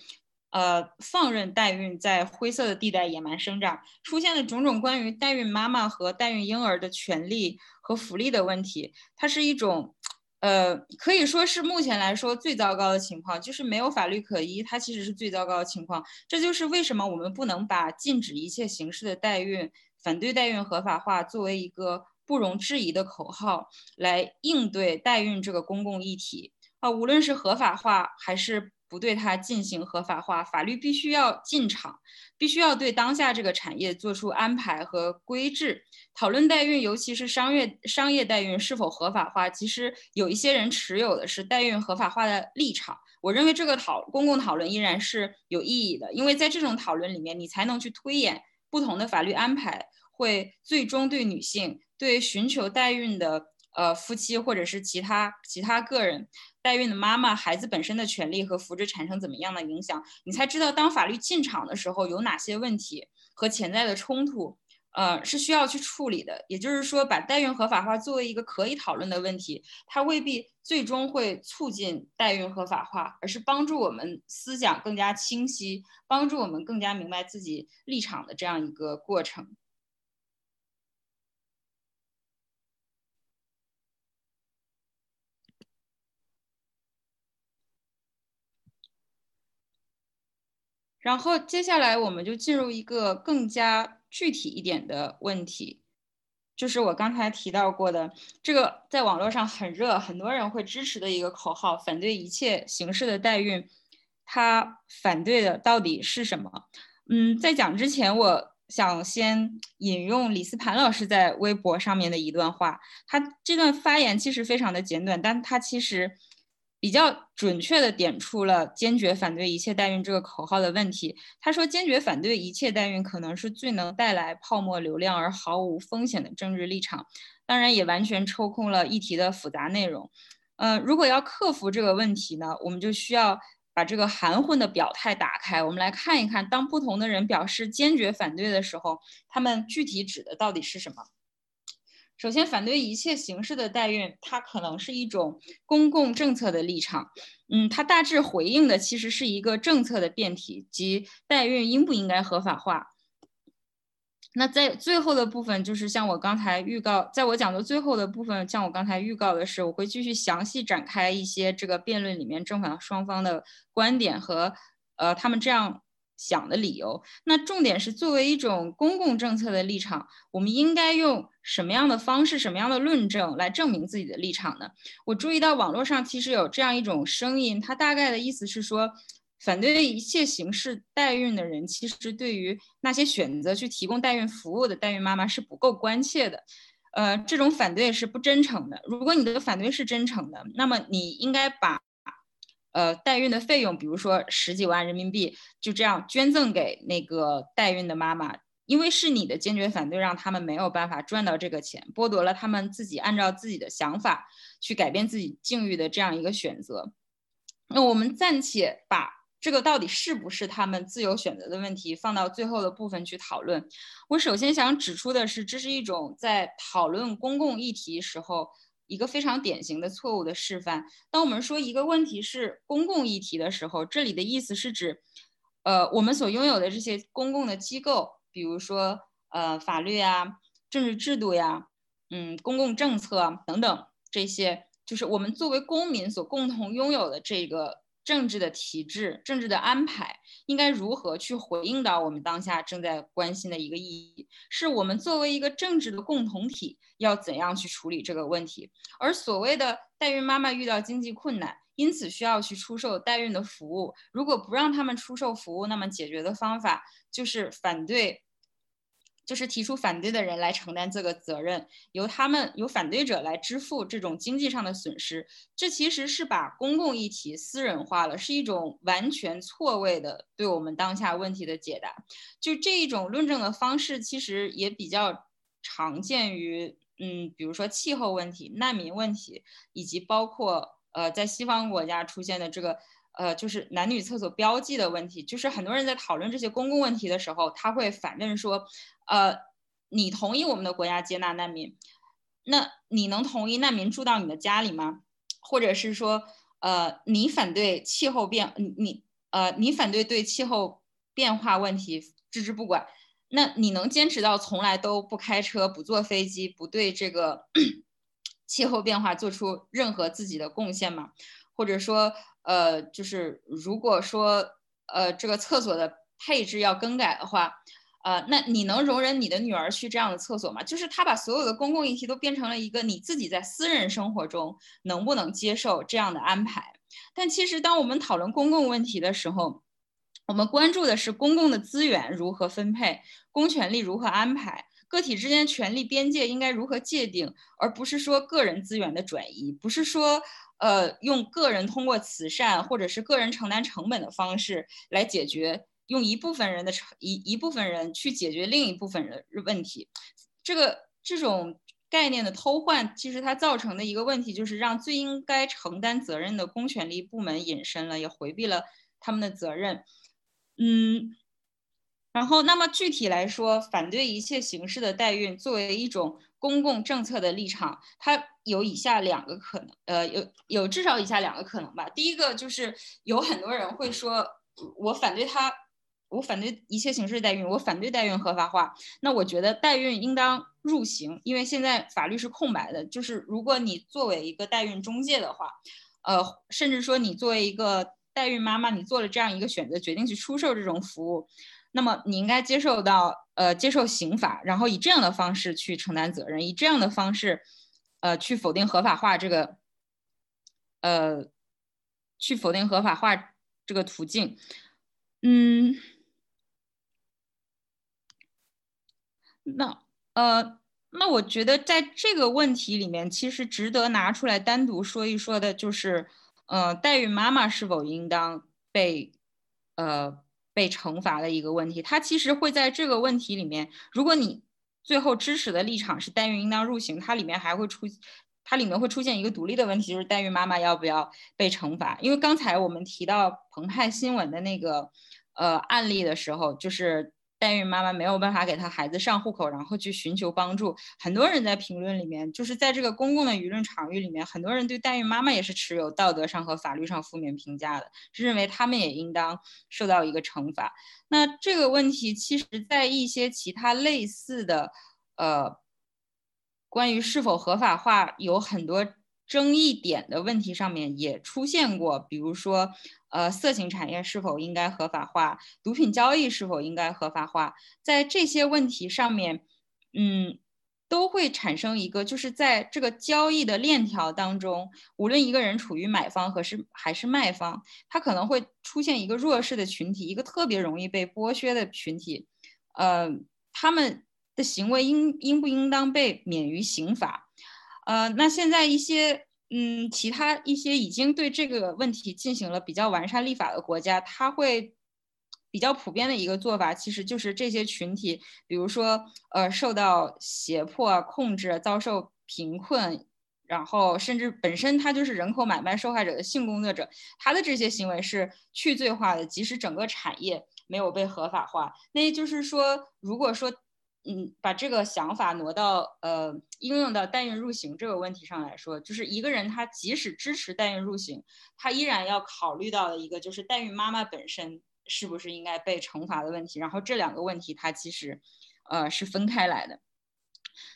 呃，放任代孕在灰色的地带野蛮生长，出现了种种关于代孕妈妈和代孕婴儿的权利和福利的问题，它是一种。呃，可以说是目前来说最糟糕的情况，就是没有法律可依，它其实是最糟糕的情况。这就是为什么我们不能把禁止一切形式的代孕、反对代孕合法化作为一个不容置疑的口号来应对代孕这个公共议题啊，无论是合法化还是。不对它进行合法化，法律必须要进场，必须要对当下这个产业做出安排和规制。讨论代孕，尤其是商业商业代孕是否合法化，其实有一些人持有的是代孕合法化的立场。我认为这个讨公共讨论依然是有意义的，因为在这种讨论里面，你才能去推演不同的法律安排会最终对女性、对寻求代孕的呃夫妻或者是其他其他个人。代孕的妈妈、孩子本身的权利和福祉产生怎么样的影响？你才知道，当法律进场的时候有哪些问题和潜在的冲突。呃，是需要去处理的。也就是说，把代孕合法化作为一个可以讨论的问题，它未必最终会促进代孕合法化，而是帮助我们思想更加清晰，帮助我们更加明白自己立场的这样一个过程。然后接下来我们就进入一个更加具体一点的问题，就是我刚才提到过的这个在网络上很热，很多人会支持的一个口号：反对一切形式的代孕。他反对的到底是什么？嗯，在讲之前，我想先引用李思盘老师在微博上面的一段话。他这段发言其实非常的简短，但他其实。比较准确地点出了坚决反对一切代孕这个口号的问题。他说，坚决反对一切代孕可能是最能带来泡沫流量而毫无风险的政治立场，当然也完全抽空了议题的复杂内容。呃，如果要克服这个问题呢，我们就需要把这个含混的表态打开。我们来看一看，当不同的人表示坚决反对的时候，他们具体指的到底是什么？首先，反对一切形式的代孕，它可能是一种公共政策的立场。嗯，它大致回应的其实是一个政策的辩题，即代孕应不应该合法化。那在最后的部分，就是像我刚才预告，在我讲的最后的部分，像我刚才预告的是，我会继续详细展开一些这个辩论里面正反双方的观点和呃他们这样。想的理由，那重点是作为一种公共政策的立场，我们应该用什么样的方式、什么样的论证来证明自己的立场呢？我注意到网络上其实有这样一种声音，它大概的意思是说，反对一切形式代孕的人，其实对于那些选择去提供代孕服务的代孕妈妈是不够关切的。呃，这种反对是不真诚的。如果你的反对是真诚的，那么你应该把。呃，代孕的费用，比如说十几万人民币，就这样捐赠给那个代孕的妈妈，因为是你的坚决反对，让他们没有办法赚到这个钱，剥夺了他们自己按照自己的想法去改变自己境遇的这样一个选择。那我们暂且把这个到底是不是他们自由选择的问题放到最后的部分去讨论。我首先想指出的是，这是一种在讨论公共议题时候。一个非常典型的错误的示范。当我们说一个问题是公共议题的时候，这里的意思是指，呃，我们所拥有的这些公共的机构，比如说呃法律呀、政治制度呀、嗯公共政策等等这些，就是我们作为公民所共同拥有的这个。政治的体制、政治的安排应该如何去回应到我们当下正在关心的一个意义？是我们作为一个政治的共同体，要怎样去处理这个问题？而所谓的代孕妈妈遇到经济困难，因此需要去出售代孕的服务。如果不让他们出售服务，那么解决的方法就是反对。就是提出反对的人来承担这个责任，由他们由反对者来支付这种经济上的损失，这其实是把公共议题私人化了，是一种完全错位的对我们当下问题的解答。就这一种论证的方式，其实也比较常见于，嗯，比如说气候问题、难民问题，以及包括呃在西方国家出现的这个。呃，就是男女厕所标记的问题，就是很多人在讨论这些公共问题的时候，他会反问说，呃，你同意我们的国家接纳难民？那你能同意难民住到你的家里吗？或者是说，呃，你反对气候变，你呃，你反对对气候变化问题置之不管？那你能坚持到从来都不开车、不坐飞机、不对这个 [coughs] 气候变化做出任何自己的贡献吗？或者说？呃，就是如果说呃这个厕所的配置要更改的话，呃，那你能容忍你的女儿去这样的厕所吗？就是他把所有的公共议题都变成了一个你自己在私人生活中能不能接受这样的安排。但其实当我们讨论公共问题的时候，我们关注的是公共的资源如何分配，公权力如何安排，个体之间权力边界应该如何界定，而不是说个人资源的转移，不是说。呃，用个人通过慈善或者是个人承担成本的方式来解决，用一部分人的成一一部分人去解决另一部分人问题，这个这种概念的偷换，其实它造成的一个问题就是让最应该承担责任的公权力部门隐身了，也回避了他们的责任。嗯，然后，那么具体来说，反对一切形式的代孕作为一种公共政策的立场，它有以下两个可能，呃，有有至少以下两个可能吧。第一个就是有很多人会说，我反对他，我反对一切形式代孕，我反对代孕合法化。那我觉得代孕应当入刑，因为现在法律是空白的。就是如果你作为一个代孕中介的话，呃，甚至说你作为一个代孕妈妈，你做了这样一个选择，决定去出售这种服务。那么你应该接受到，呃，接受刑法，然后以这样的方式去承担责任，以这样的方式，呃，去否定合法化这个，呃，去否定合法化这个途径，嗯，那呃，那我觉得在这个问题里面，其实值得拿出来单独说一说的，就是，呃，代孕妈妈是否应当被，呃。被惩罚的一个问题，它其实会在这个问题里面，如果你最后支持的立场是代孕应当入刑，它里面还会出，它里面会出现一个独立的问题，就是代孕妈妈要不要被惩罚？因为刚才我们提到澎湃新闻的那个呃案例的时候，就是。代孕妈妈没有办法给她孩子上户口，然后去寻求帮助。很多人在评论里面，就是在这个公共的舆论场域里面，很多人对代孕妈妈也是持有道德上和法律上负面评价的，是认为他们也应当受到一个惩罚。那这个问题，其实在一些其他类似的，呃，关于是否合法化有很多争议点的问题上面也出现过，比如说。呃，色情产业是否应该合法化？毒品交易是否应该合法化？在这些问题上面，嗯，都会产生一个，就是在这个交易的链条当中，无论一个人处于买方和是还是卖方，他可能会出现一个弱势的群体，一个特别容易被剥削的群体。呃，他们的行为应应不应当被免于刑罚？呃，那现在一些。嗯，其他一些已经对这个问题进行了比较完善立法的国家，它会比较普遍的一个做法，其实就是这些群体，比如说呃受到胁迫、控制、遭受贫困，然后甚至本身他就是人口买卖受害者的性工作者，他的这些行为是去罪化的，即使整个产业没有被合法化。那也就是说，如果说嗯，把这个想法挪到呃应用到代孕入刑这个问题上来说，就是一个人他即使支持代孕入刑，他依然要考虑到的一个就是代孕妈妈本身是不是应该被惩罚的问题。然后这两个问题它其实呃是分开来的。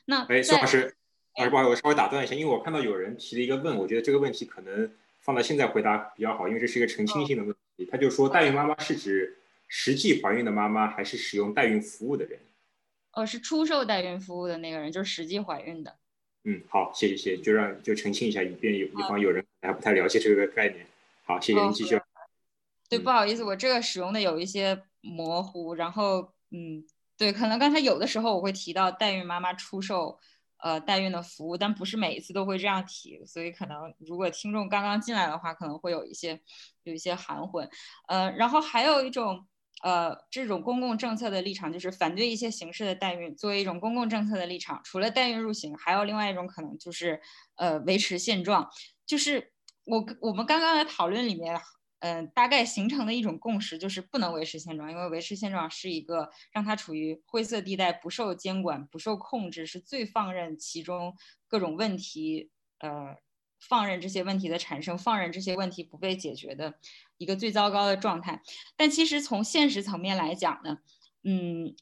那哎，孙老师，老师不好意思，我稍微打断一下，因为我看到有人提了一个问，我觉得这个问题可能放到现在回答比较好，因为这是一个澄清性的问题。他就说代孕妈妈是指实际怀孕的妈妈，还是使用代孕服务的人？哦，是出售代孕服务的那个人，就是实际怀孕的。嗯，好，谢谢，谢谢，就让就澄清一下，以便有以防有人还不太了解这个概念。好，谢谢您继续。对，不好意思，我这个使用的有一些模糊。然后，嗯，对，可能刚才有的时候我会提到代孕妈妈出售呃代孕的服务，但不是每一次都会这样提，所以可能如果听众刚刚进来的话，可能会有一些有一些含混。呃，然后还有一种。呃，这种公共政策的立场就是反对一些形式的代孕，作为一种公共政策的立场，除了代孕入刑，还有另外一种可能就是，呃，维持现状。就是我我们刚刚的讨论里面，嗯，大概形成的一种共识就是不能维持现状，因为维持现状是一个让它处于灰色地带，不受监管、不受控制，是最放任其中各种问题，呃。放任这些问题的产生，放任这些问题不被解决的一个最糟糕的状态。但其实从现实层面来讲呢，嗯，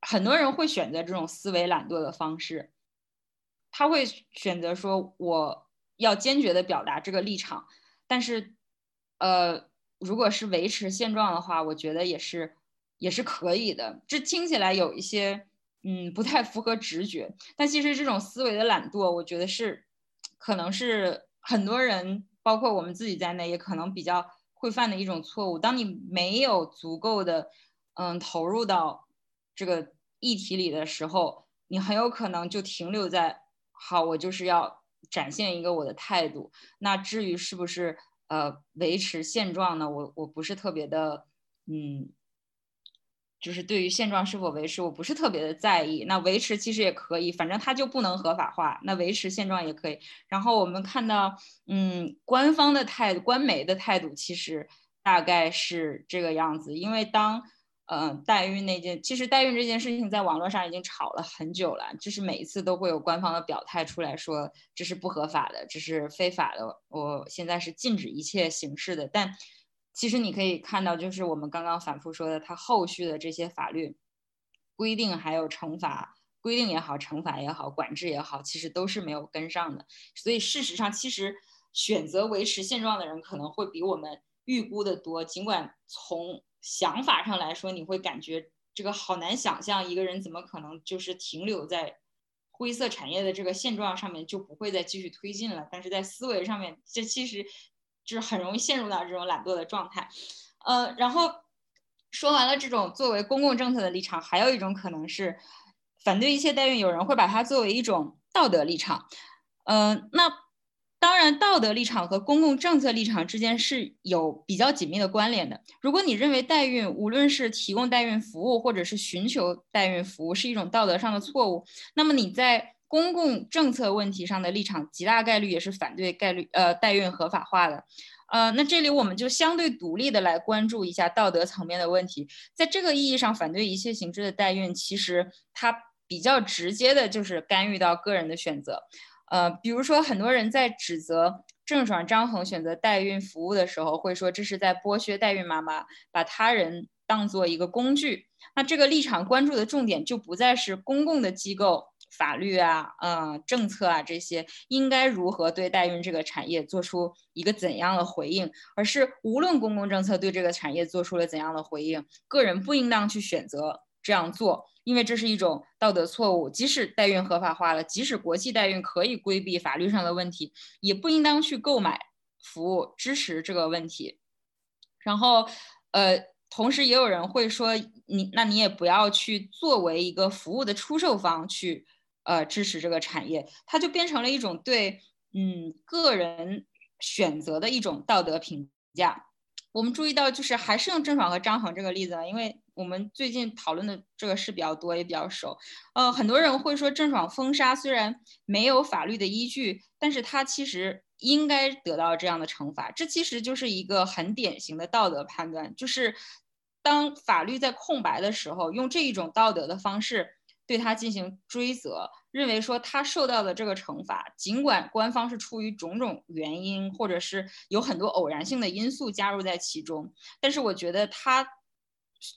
很多人会选择这种思维懒惰的方式，他会选择说我要坚决的表达这个立场，但是，呃，如果是维持现状的话，我觉得也是也是可以的。这听起来有一些嗯不太符合直觉，但其实这种思维的懒惰，我觉得是。可能是很多人，包括我们自己在内，也可能比较会犯的一种错误。当你没有足够的，嗯，投入到这个议题里的时候，你很有可能就停留在“好，我就是要展现一个我的态度”。那至于是不是呃维持现状呢？我我不是特别的，嗯。就是对于现状是否维持，我不是特别的在意。那维持其实也可以，反正它就不能合法化。那维持现状也可以。然后我们看到，嗯，官方的态度、官媒的态度其实大概是这个样子。因为当嗯，代孕那件，其实代孕这件事情在网络上已经吵了很久了，就是每一次都会有官方的表态出来说这是不合法的，这是非法的，我现在是禁止一切形式的。但其实你可以看到，就是我们刚刚反复说的，它后续的这些法律规定还有惩罚规定也好，惩罚也好，管制也好，其实都是没有跟上的。所以事实上，其实选择维持现状的人可能会比我们预估的多，尽管从想法上来说，你会感觉这个好难想象，一个人怎么可能就是停留在灰色产业的这个现状上面，就不会再继续推进了。但是在思维上面，这其实就是很容易陷入到这种懒惰的状态。呃，然后说完了这种作为公共政策的立场，还有一种可能是反对一切代孕，有人会把它作为一种道德立场。嗯，那。当然，道德立场和公共政策立场之间是有比较紧密的关联的。如果你认为代孕，无论是提供代孕服务，或者是寻求代孕服务，是一种道德上的错误，那么你在公共政策问题上的立场，极大概率也是反对概率呃代孕合法化的。呃，那这里我们就相对独立的来关注一下道德层面的问题。在这个意义上，反对一切形式的代孕，其实它比较直接的就是干预到个人的选择。呃，比如说，很多人在指责郑爽、张恒选择代孕服务的时候，会说这是在剥削代孕妈妈，把他人当做一个工具。那这个立场关注的重点就不再是公共的机构、法律啊、呃政策啊这些应该如何对代孕这个产业做出一个怎样的回应，而是无论公共政策对这个产业做出了怎样的回应，个人不应当去选择这样做。因为这是一种道德错误，即使代孕合法化了，即使国际代孕可以规避法律上的问题，也不应当去购买服务支持这个问题。然后，呃，同时也有人会说，你那你也不要去作为一个服务的出售方去，呃，支持这个产业，它就变成了一种对，嗯，个人选择的一种道德评价。我们注意到，就是还是用郑爽和张恒这个例子，因为。我们最近讨论的这个事比较多，也比较熟。呃，很多人会说郑爽封杀虽然没有法律的依据，但是他其实应该得到这样的惩罚。这其实就是一个很典型的道德判断，就是当法律在空白的时候，用这一种道德的方式对他进行追责，认为说他受到的这个惩罚，尽管官方是出于种种原因，或者是有很多偶然性的因素加入在其中，但是我觉得他。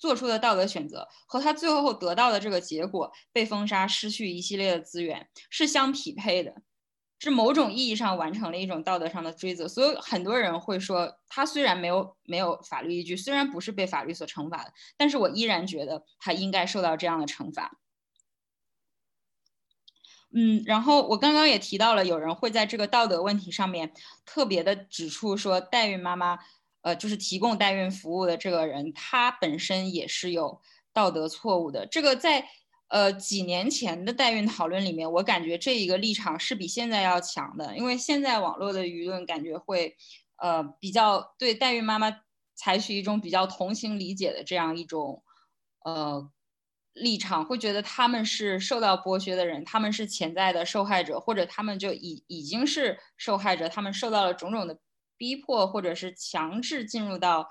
做出的道德选择和他最后得到的这个结果被封杀、失去一系列的资源是相匹配的，是某种意义上完成了一种道德上的追责。所以很多人会说，他虽然没有没有法律依据，虽然不是被法律所惩罚的，但是我依然觉得他应该受到这样的惩罚。嗯，然后我刚刚也提到了，有人会在这个道德问题上面特别的指出说，代孕妈妈。呃，就是提供代孕服务的这个人，他本身也是有道德错误的。这个在呃几年前的代孕讨论里面，我感觉这一个立场是比现在要强的，因为现在网络的舆论感觉会呃比较对代孕妈妈采取一种比较同情理解的这样一种呃立场，会觉得他们是受到剥削的人，他们是潜在的受害者，或者他们就已已经是受害者，他们受到了种种的。逼迫或者是强制进入到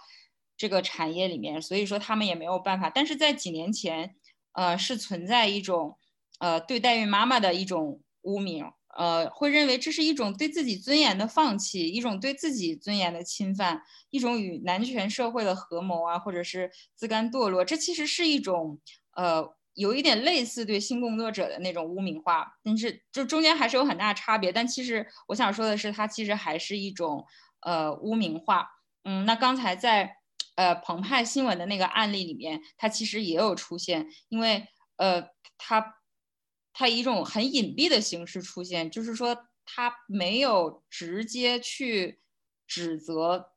这个产业里面，所以说他们也没有办法。但是在几年前，呃，是存在一种呃对代孕妈妈的一种污名，呃，会认为这是一种对自己尊严的放弃，一种对自己尊严的侵犯，一种与男权社会的合谋啊，或者是自甘堕落。这其实是一种呃有一点类似对性工作者的那种污名化，但是就中间还是有很大差别。但其实我想说的是，它其实还是一种。呃，污名化，嗯，那刚才在呃澎湃新闻的那个案例里面，它其实也有出现，因为呃，它它以一种很隐蔽的形式出现，就是说它没有直接去指责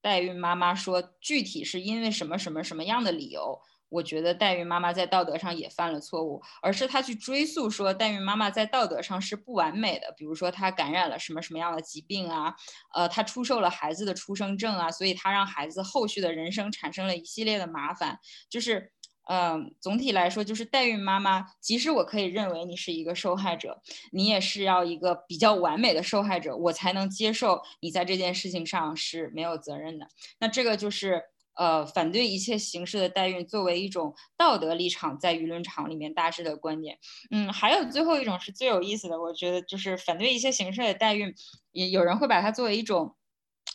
代孕妈妈说具体是因为什么什么什么样的理由。我觉得代孕妈妈在道德上也犯了错误，而是她去追溯说代孕妈妈在道德上是不完美的，比如说她感染了什么什么样的疾病啊，呃，她出售了孩子的出生证啊，所以她让孩子后续的人生产生了一系列的麻烦。就是，嗯，总体来说，就是代孕妈妈，即使我可以认为你是一个受害者，你也是要一个比较完美的受害者，我才能接受你在这件事情上是没有责任的。那这个就是。呃反对一切形式的代孕作为一种道德立场，在舆论场里面大致的观点。嗯，还有最后一种是最有意思的，我觉得就是反对一切形式的代孕，也有人会把它作为一种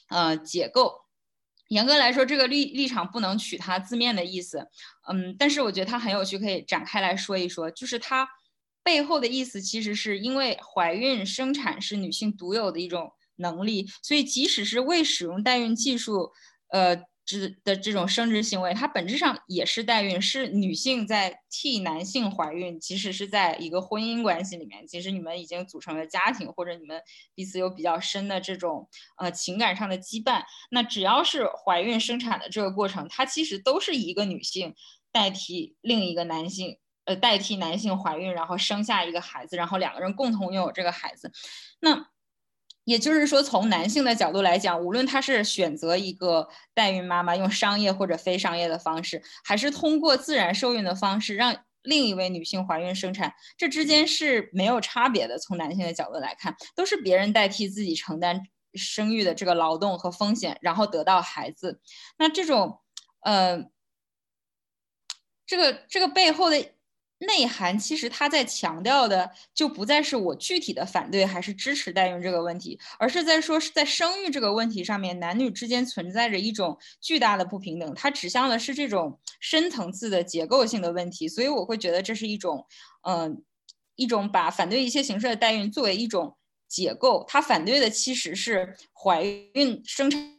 呃解构。严格来说，这个立立场不能取它字面的意思，嗯，但是我觉得它很有趣，可以展开来说一说。就是它背后的意思，其实是因为怀孕生产是女性独有的一种能力，所以即使是未使用代孕技术，呃。之的这种生殖行为，它本质上也是代孕，是女性在替男性怀孕。即使是在一个婚姻关系里面，其实你们已经组成了家庭，或者你们彼此有比较深的这种呃情感上的羁绊，那只要是怀孕生产的这个过程，它其实都是一个女性代替另一个男性，呃，代替男性怀孕，然后生下一个孩子，然后两个人共同拥有这个孩子。那也就是说，从男性的角度来讲，无论他是选择一个代孕妈妈，用商业或者非商业的方式，还是通过自然受孕的方式让另一位女性怀孕生产，这之间是没有差别的。从男性的角度来看，都是别人代替自己承担生育的这个劳动和风险，然后得到孩子。那这种，呃，这个这个背后的。内涵其实他在强调的就不再是我具体的反对还是支持代孕这个问题，而是在说是在生育这个问题上面，男女之间存在着一种巨大的不平等。它指向的是这种深层次的结构性的问题，所以我会觉得这是一种，嗯，一种把反对一切形式的代孕作为一种解构。他反对的其实是怀孕生产。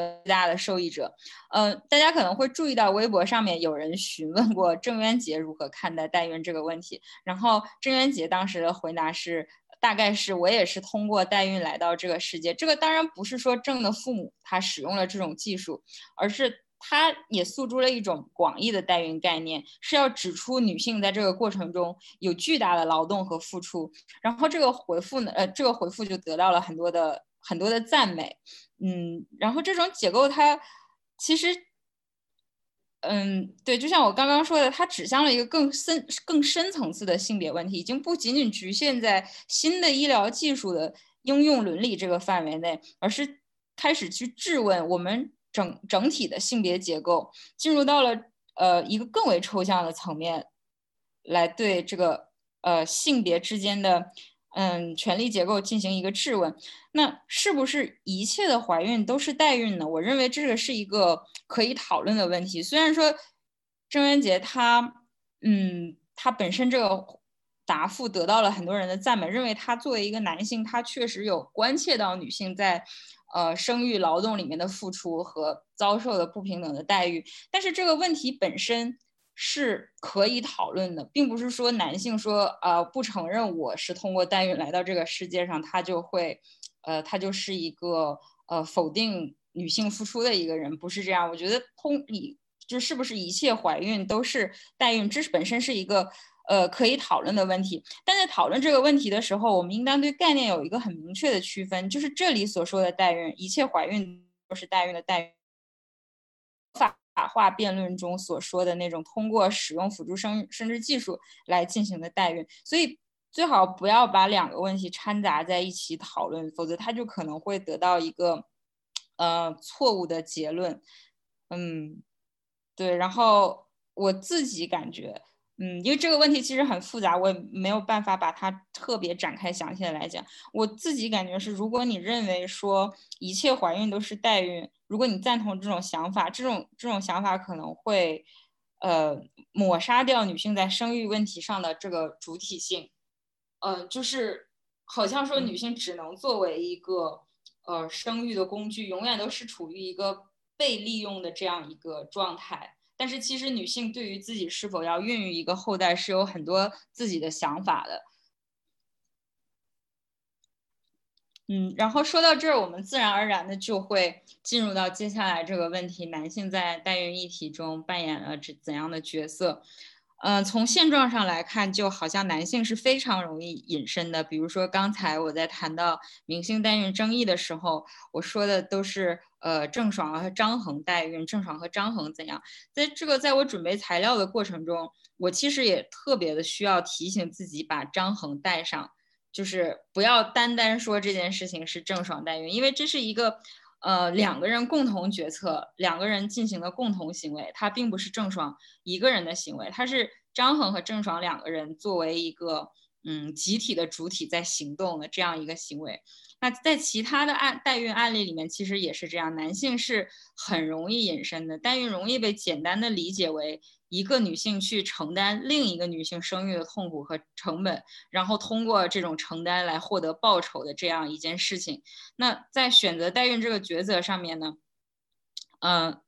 最大的受益者，呃，大家可能会注意到微博上面有人询问过郑渊洁如何看待代孕这个问题，然后郑渊洁当时的回答是，大概是我也是通过代孕来到这个世界。这个当然不是说郑的父母他使用了这种技术，而是他也诉诸了一种广义的代孕概念，是要指出女性在这个过程中有巨大的劳动和付出。然后这个回复呢，呃，这个回复就得到了很多的很多的赞美。嗯，然后这种解构它其实，嗯，对，就像我刚刚说的，它指向了一个更深、更深层次的性别问题，已经不仅仅局限在新的医疗技术的应用伦理这个范围内，而是开始去质问我们整整体的性别结构，进入到了呃一个更为抽象的层面，来对这个呃性别之间的。嗯，权力结构进行一个质问，那是不是一切的怀孕都是代孕呢？我认为这个是一个可以讨论的问题。虽然说郑渊洁他，嗯，他本身这个答复得到了很多人的赞美，认为他作为一个男性，他确实有关切到女性在呃生育劳动里面的付出和遭受的不平等的待遇。但是这个问题本身。是可以讨论的，并不是说男性说呃不承认我是通过代孕来到这个世界上，他就会，呃他就是一个呃否定女性付出的一个人，不是这样。我觉得通以就是不是一切怀孕都是代孕，这是本身是一个呃可以讨论的问题。但在讨论这个问题的时候，我们应当对概念有一个很明确的区分，就是这里所说的代孕，一切怀孕都是代孕的代法。法化辩论中所说的那种通过使用辅助生生殖技术来进行的代孕，所以最好不要把两个问题掺杂在一起讨论，否则它就可能会得到一个呃错误的结论。嗯，对。然后我自己感觉。嗯，因为这个问题其实很复杂，我也没有办法把它特别展开详细的来讲。我自己感觉是，如果你认为说一切怀孕都是代孕，如果你赞同这种想法，这种这种想法可能会，呃，抹杀掉女性在生育问题上的这个主体性。呃，就是好像说女性只能作为一个呃生育的工具，永远都是处于一个被利用的这样一个状态。但是其实女性对于自己是否要孕育一个后代是有很多自己的想法的。嗯，然后说到这儿，我们自然而然的就会进入到接下来这个问题：男性在代孕议题中扮演了怎怎样的角色？嗯，从现状上来看，就好像男性是非常容易隐身的。比如说刚才我在谈到明星代孕争议的时候，我说的都是。呃，郑爽和张恒代孕，郑爽和张恒怎样？在这个，在我准备材料的过程中，我其实也特别的需要提醒自己把张恒带上，就是不要单单说这件事情是郑爽代孕，因为这是一个呃两个人共同决策，两个人进行的共同行为，它并不是郑爽一个人的行为，它是张恒和郑爽两个人作为一个嗯集体的主体在行动的这样一个行为。那在其他的案代孕案例里面，其实也是这样，男性是很容易隐身的，代孕容易被简单的理解为一个女性去承担另一个女性生育的痛苦和成本，然后通过这种承担来获得报酬的这样一件事情。那在选择代孕这个抉择上面呢，嗯，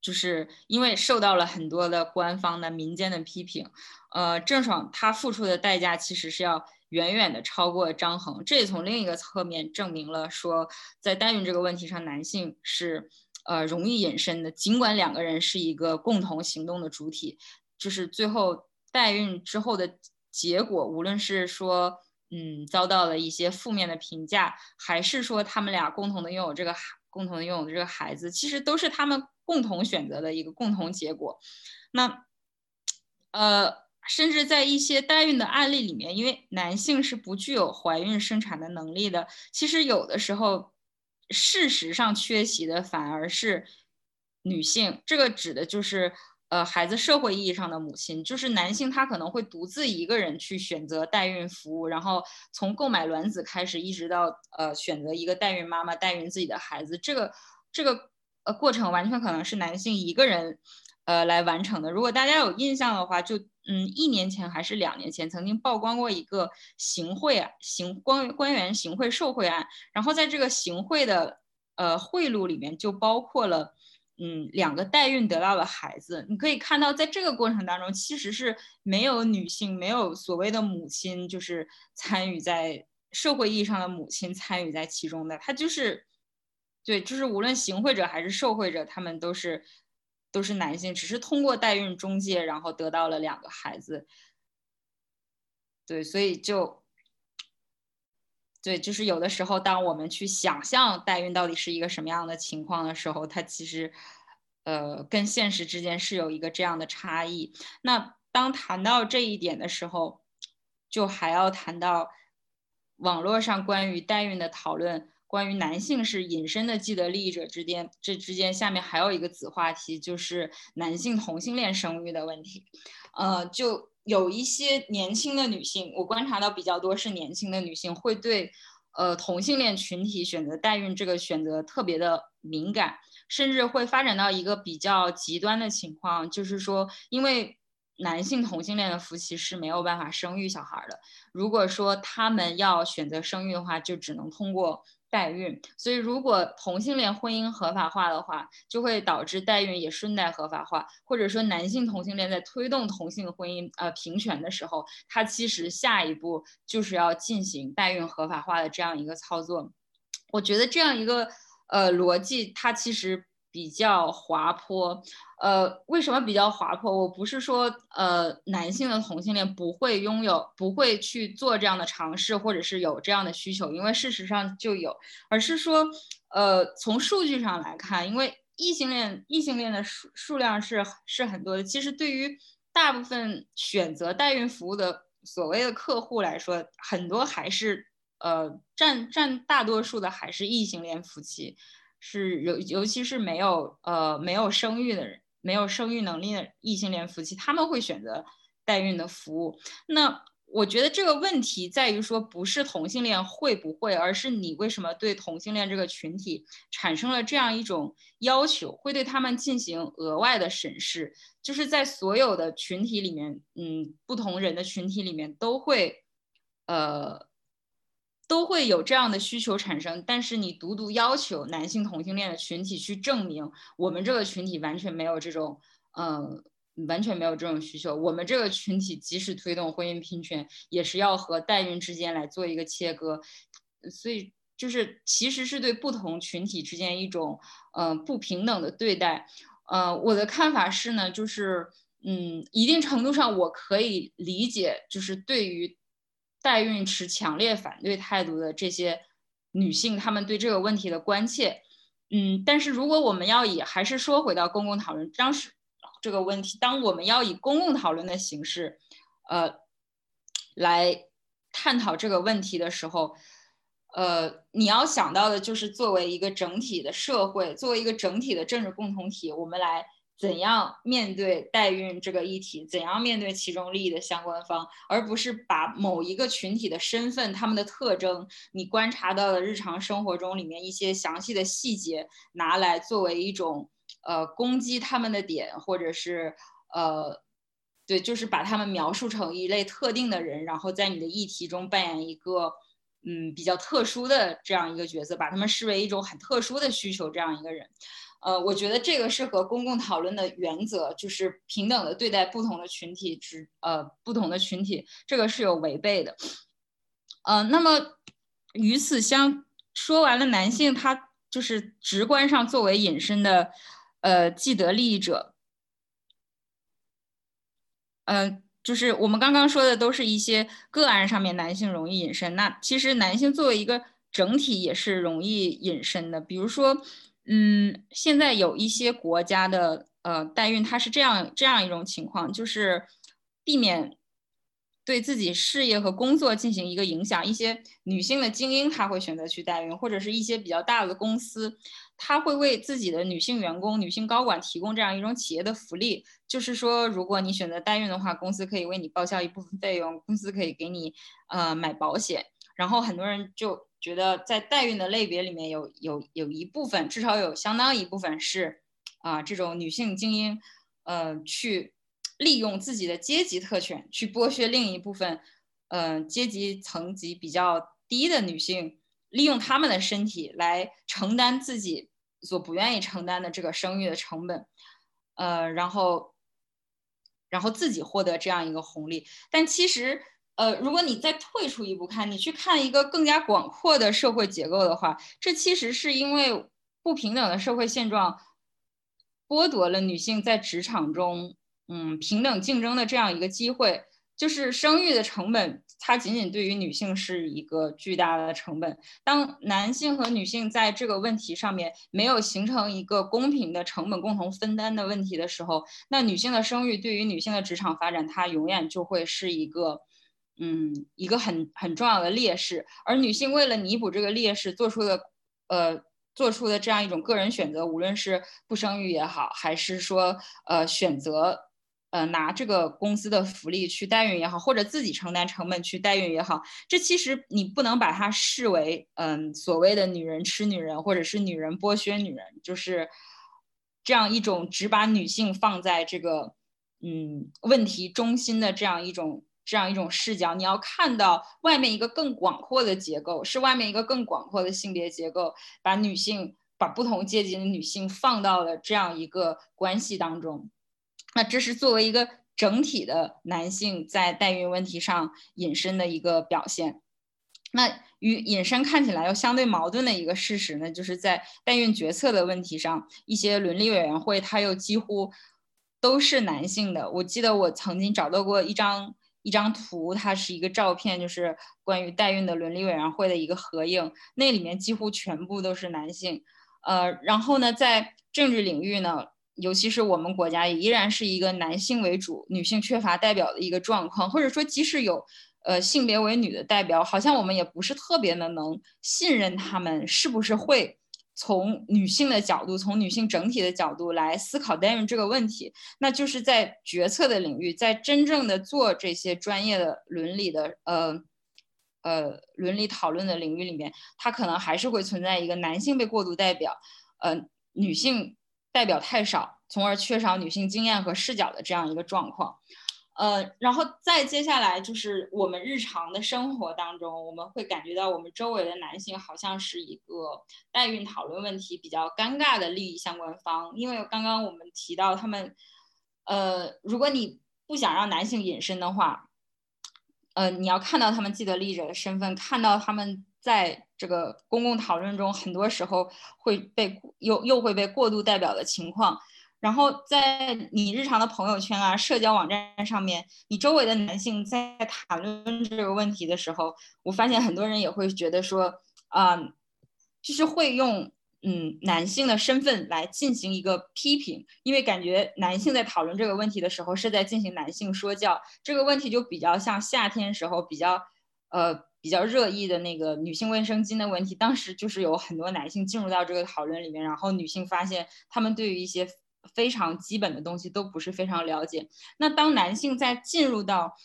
就是因为受到了很多的官方的民间的批评，呃，郑爽她付出的代价其实是要。远远的超过张恒，这也从另一个侧面证明了说，在代孕这个问题上，男性是呃容易隐身的。尽管两个人是一个共同行动的主体，就是最后代孕之后的结果，无论是说嗯遭到了一些负面的评价，还是说他们俩共同的拥有这个，共同的拥有的这个孩子，其实都是他们共同选择的一个共同结果。那呃。甚至在一些代孕的案例里面，因为男性是不具有怀孕生产的能力的，其实有的时候，事实上缺席的反而是女性。这个指的就是，呃，孩子社会意义上的母亲，就是男性他可能会独自一个人去选择代孕服务，然后从购买卵子开始，一直到呃选择一个代孕妈妈代孕自己的孩子，这个这个呃过程完全可能是男性一个人。呃，来完成的。如果大家有印象的话，就嗯，一年前还是两年前，曾经曝光过一个行贿啊，行官官员行贿受贿案。然后在这个行贿的呃贿赂里面，就包括了嗯两个代孕得到的孩子。你可以看到，在这个过程当中，其实是没有女性，没有所谓的母亲，就是 [laughs] 参与在社会意义上的母亲参与在其中的。他就是，对，就是无论行贿者还是受贿者，他们都是。都是男性，只是通过代孕中介，然后得到了两个孩子。对，所以就，对，就是有的时候，当我们去想象代孕到底是一个什么样的情况的时候，它其实，呃，跟现实之间是有一个这样的差异。那当谈到这一点的时候，就还要谈到网络上关于代孕的讨论。关于男性是隐身的既得利益者之间，这之间下面还有一个子话题，就是男性同性恋生育的问题。呃，就有一些年轻的女性，我观察到比较多是年轻的女性会对呃同性恋群体选择代孕这个选择特别的敏感，甚至会发展到一个比较极端的情况，就是说，因为男性同性恋的夫妻是没有办法生育小孩的，如果说他们要选择生育的话，就只能通过。代孕，所以如果同性恋婚姻合法化的话，就会导致代孕也顺带合法化，或者说男性同性恋在推动同性婚姻呃平权的时候，他其实下一步就是要进行代孕合法化的这样一个操作。我觉得这样一个呃逻辑，它其实。比较滑坡，呃，为什么比较滑坡？我不是说呃男性的同性恋不会拥有，不会去做这样的尝试，或者是有这样的需求，因为事实上就有，而是说，呃，从数据上来看，因为异性恋异性恋的数数量是是很多的，其实对于大部分选择代孕服务的所谓的客户来说，很多还是呃占占大多数的还是异性恋夫妻。是尤尤其是没有呃没有生育的人，没有生育能力的异性恋夫妻，他们会选择代孕的服务。那我觉得这个问题在于说，不是同性恋会不会，而是你为什么对同性恋这个群体产生了这样一种要求，会对他们进行额外的审视，就是在所有的群体里面，嗯，不同人的群体里面都会，呃。都会有这样的需求产生，但是你独独要求男性同性恋的群体去证明我们这个群体完全没有这种，嗯，完全没有这种需求。我们这个群体即使推动婚姻平权，也是要和代孕之间来做一个切割，所以就是其实是对不同群体之间一种，嗯，不平等的对待。呃，我的看法是呢，就是，嗯，一定程度上我可以理解，就是对于。代孕持强烈反对态度的这些女性，她们对这个问题的关切，嗯，但是如果我们要以还是说回到公共讨论当时这个问题，当我们要以公共讨论的形式，呃，来探讨这个问题的时候，呃，你要想到的就是作为一个整体的社会，作为一个整体的政治共同体，我们来。怎样面对代孕这个议题？怎样面对其中利益的相关方，而不是把某一个群体的身份、他们的特征，你观察到的日常生活中里面一些详细的细节，拿来作为一种呃攻击他们的点，或者是呃，对，就是把他们描述成一类特定的人，然后在你的议题中扮演一个嗯比较特殊的这样一个角色，把他们视为一种很特殊的需求这样一个人。呃，我觉得这个是和公共讨论的原则，就是平等的对待不同的群体，之呃不同的群体，这个是有违背的。呃，那么与此相说完了，男性他就是直观上作为隐身的呃既得利益者，嗯，就是我们刚刚说的都是一些个案上面男性容易隐身，那其实男性作为一个整体也是容易隐身的，比如说。嗯，现在有一些国家的呃代孕，它是这样这样一种情况，就是避免对自己事业和工作进行一个影响。一些女性的精英，她会选择去代孕，或者是一些比较大的公司，她会为自己的女性员工、女性高管提供这样一种企业的福利，就是说，如果你选择代孕的话，公司可以为你报销一部分费用，公司可以给你呃买保险，然后很多人就。觉得在代孕的类别里面有有有一部分，至少有相当一部分是啊，这种女性精英，呃，去利用自己的阶级特权去剥削另一部分，呃，阶级层级比较低的女性，利用她们的身体来承担自己所不愿意承担的这个生育的成本，呃，然后然后自己获得这样一个红利，但其实。呃，如果你再退出一步看，你去看一个更加广阔的社会结构的话，这其实是因为不平等的社会现状剥夺了女性在职场中，嗯，平等竞争的这样一个机会。就是生育的成本，它仅仅对于女性是一个巨大的成本。当男性和女性在这个问题上面没有形成一个公平的成本共同分担的问题的时候，那女性的生育对于女性的职场发展，它永远就会是一个。嗯，一个很很重要的劣势，而女性为了弥补这个劣势，做出的呃做出的这样一种个人选择，无论是不生育也好，还是说呃选择呃拿这个公司的福利去代孕也好，或者自己承担成本去代孕也好，这其实你不能把它视为嗯所谓的女人吃女人，或者是女人剥削女人，就是这样一种只把女性放在这个嗯问题中心的这样一种。这样一种视角，你要看到外面一个更广阔的结构，是外面一个更广阔的性别结构，把女性、把不同阶级的女性放到了这样一个关系当中。那这是作为一个整体的男性在代孕问题上隐身的一个表现。那与隐身看起来又相对矛盾的一个事实呢，就是在代孕决策的问题上，一些伦理委员会它又几乎都是男性的。我记得我曾经找到过一张。一张图，它是一个照片，就是关于代孕的伦理委员会的一个合影，那里面几乎全部都是男性。呃，然后呢，在政治领域呢，尤其是我们国家也依然是一个男性为主、女性缺乏代表的一个状况，或者说，即使有呃性别为女的代表，好像我们也不是特别的能信任他们是不是会。从女性的角度，从女性整体的角度来思考代孕这个问题，那就是在决策的领域，在真正的做这些专业的伦理的呃呃伦理讨论的领域里面，它可能还是会存在一个男性被过度代表，呃女性代表太少，从而缺少女性经验和视角的这样一个状况。呃，然后再接下来就是我们日常的生活当中，我们会感觉到我们周围的男性好像是一个代孕讨论问题比较尴尬的利益相关方，因为刚刚我们提到他们，呃，如果你不想让男性隐身的话，呃，你要看到他们既得利益者的身份，看到他们在这个公共讨论中很多时候会被又又会被过度代表的情况。然后在你日常的朋友圈啊、社交网站上面，你周围的男性在谈论这个问题的时候，我发现很多人也会觉得说，啊，就是会用嗯男性的身份来进行一个批评，因为感觉男性在讨论这个问题的时候是在进行男性说教，这个问题就比较像夏天时候比较。呃比较热议的那个女性卫生巾的问题，当时就是有很多男性进入到这个讨论里面，然后女性发现他们对于一些非常基本的东西都不是非常了解。那当男性在进入到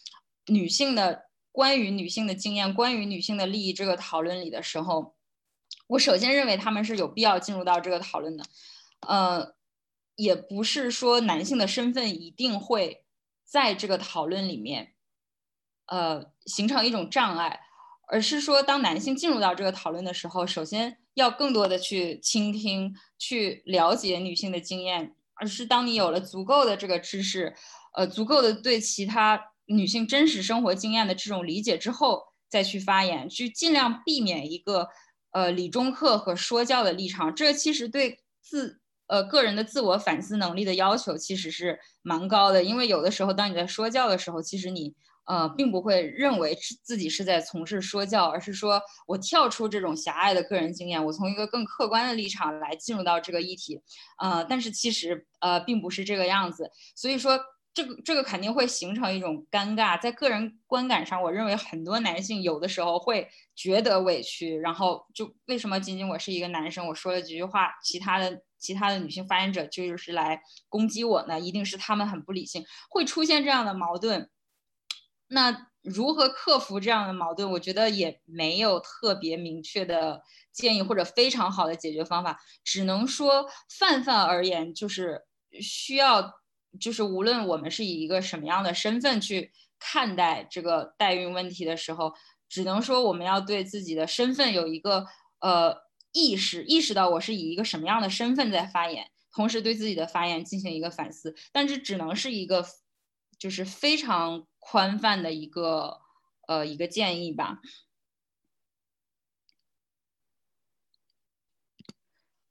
女性的关于女性的经验、关于女性的利益这个讨论里的时候，我首先认为他们是有必要进入到这个讨论的。呃，也不是说男性的身份一定会在这个讨论里面，呃，形成一种障碍，而是说当男性进入到这个讨论的时候，首先要更多的去倾听、去了解女性的经验，而是当你有了足够的这个知识，呃，足够的对其他女性真实生活经验的这种理解之后，再去发言，去尽量避免一个呃理中客和说教的立场，这其实对自呃，个人的自我反思能力的要求其实是蛮高的，因为有的时候，当你在说教的时候，其实你呃并不会认为是自己是在从事说教，而是说我跳出这种狭隘的个人经验，我从一个更客观的立场来进入到这个议题，呃，但是其实呃并不是这个样子，所以说这个这个肯定会形成一种尴尬，在个人观感上，我认为很多男性有的时候会觉得委屈，然后就为什么仅仅我是一个男生，我说了几句话，其他的。其他的女性发言者就是来攻击我呢，一定是他们很不理性，会出现这样的矛盾。那如何克服这样的矛盾？我觉得也没有特别明确的建议或者非常好的解决方法，只能说泛泛而言，就是需要，就是无论我们是以一个什么样的身份去看待这个代孕问题的时候，只能说我们要对自己的身份有一个呃。意识意识到我是以一个什么样的身份在发言，同时对自己的发言进行一个反思，但这只能是一个就是非常宽泛的一个呃一个建议吧。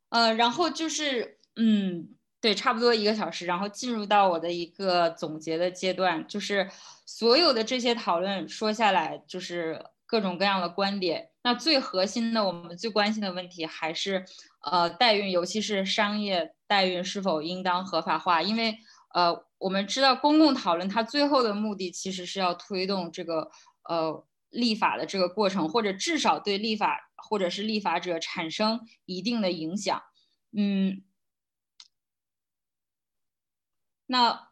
呃，然后就是嗯，对，差不多一个小时，然后进入到我的一个总结的阶段，就是所有的这些讨论说下来，就是各种各样的观点。那最核心的，我们最关心的问题还是，呃，代孕，尤其是商业代孕是否应当合法化？因为，呃，我们知道公共讨论它最后的目的其实是要推动这个，呃，立法的这个过程，或者至少对立法或者是立法者产生一定的影响。嗯，那。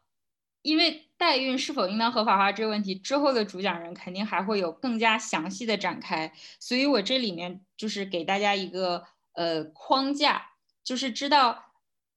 因为代孕是否应当合法化这个问题之后的主讲人肯定还会有更加详细的展开，所以我这里面就是给大家一个呃框架，就是知道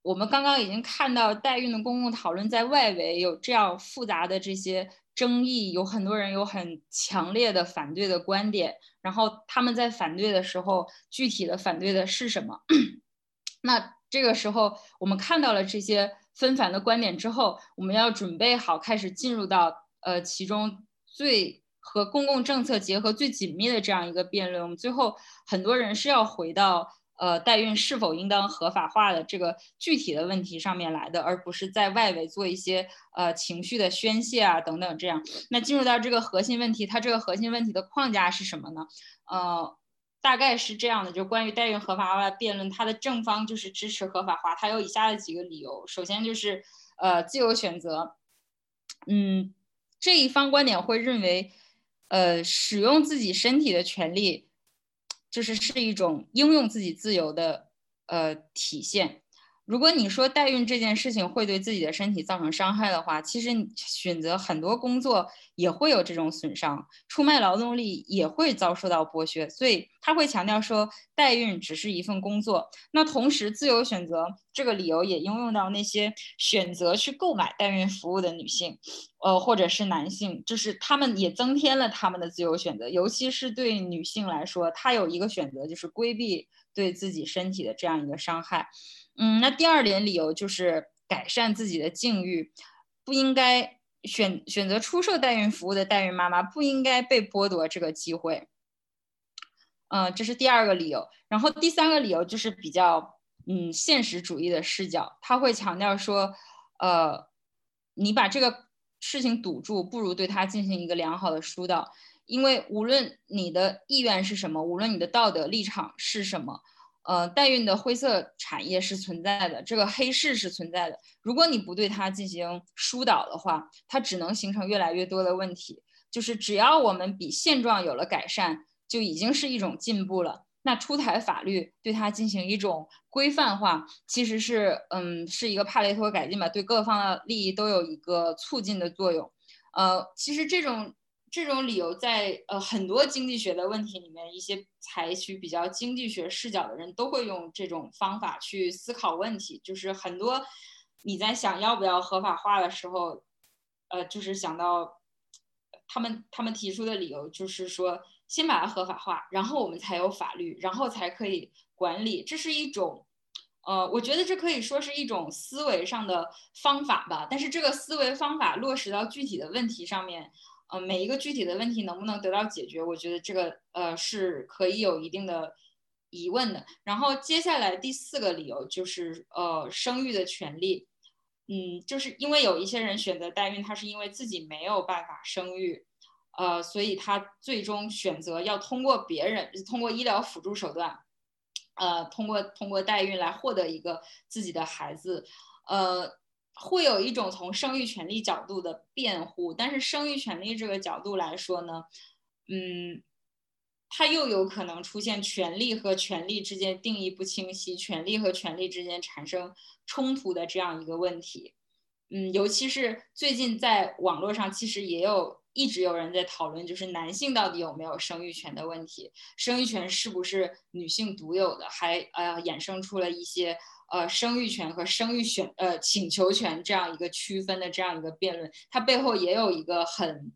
我们刚刚已经看到代孕的公共讨论在外围有这样复杂的这些争议，有很多人有很强烈的反对的观点，然后他们在反对的时候，具体的反对的是什么？[coughs] 那这个时候我们看到了这些。纷繁的观点之后，我们要准备好开始进入到呃其中最和公共政策结合最紧密的这样一个辩论。我们最后很多人是要回到呃代孕是否应当合法化的这个具体的问题上面来的，而不是在外围做一些呃情绪的宣泄啊等等这样。那进入到这个核心问题，它这个核心问题的框架是什么呢？呃。大概是这样的，就关于代孕合法化辩论，它的正方就是支持合法化，它有以下的几个理由。首先就是，呃，自由选择。嗯，这一方观点会认为，呃，使用自己身体的权利，就是是一种应用自己自由的呃体现。如果你说代孕这件事情会对自己的身体造成伤害的话，其实选择很多工作也会有这种损伤，出卖劳动力也会遭受到剥削，所以他会强调说代孕只是一份工作。那同时，自由选择这个理由也应用到那些选择去购买代孕服务的女性，呃，或者是男性，就是他们也增添了他们的自由选择，尤其是对女性来说，她有一个选择就是规避对自己身体的这样一个伤害。嗯，那第二点理由就是改善自己的境遇，不应该选选择出售代孕服务的代孕妈妈不应该被剥夺这个机会。嗯，这是第二个理由。然后第三个理由就是比较嗯现实主义的视角，他会强调说，呃，你把这个事情堵住，不如对他进行一个良好的疏导，因为无论你的意愿是什么，无论你的道德立场是什么。呃，代孕的灰色产业是存在的，这个黑市是存在的。如果你不对它进行疏导的话，它只能形成越来越多的问题。就是只要我们比现状有了改善，就已经是一种进步了。那出台法律对它进行一种规范化，其实是嗯是一个帕雷托改进吧，对各方的利益都有一个促进的作用。呃，其实这种这种理由在呃很多经济学的问题里面，一些采取比较经济学视角的人都会用这种方法去思考问题。就是很多你在想要不要合法化的时候，呃，就是想到他们他们提出的理由，就是说。先把它合法化，然后我们才有法律，然后才可以管理。这是一种，呃，我觉得这可以说是一种思维上的方法吧。但是这个思维方法落实到具体的问题上面，呃，每一个具体的问题能不能得到解决，我觉得这个呃是可以有一定的疑问的。然后接下来第四个理由就是呃生育的权利，嗯，就是因为有一些人选择代孕，他是因为自己没有办法生育。呃，所以他最终选择要通过别人，通过医疗辅助手段，呃，通过通过代孕来获得一个自己的孩子，呃，会有一种从生育权利角度的辩护，但是生育权利这个角度来说呢，嗯，它又有可能出现权利和权利之间定义不清晰，权利和权利之间产生冲突的这样一个问题，嗯，尤其是最近在网络上其实也有。一直有人在讨论，就是男性到底有没有生育权的问题，生育权是不是女性独有的？还呃衍生出了一些呃生育权和生育选呃请求权这样一个区分的这样一个辩论，它背后也有一个很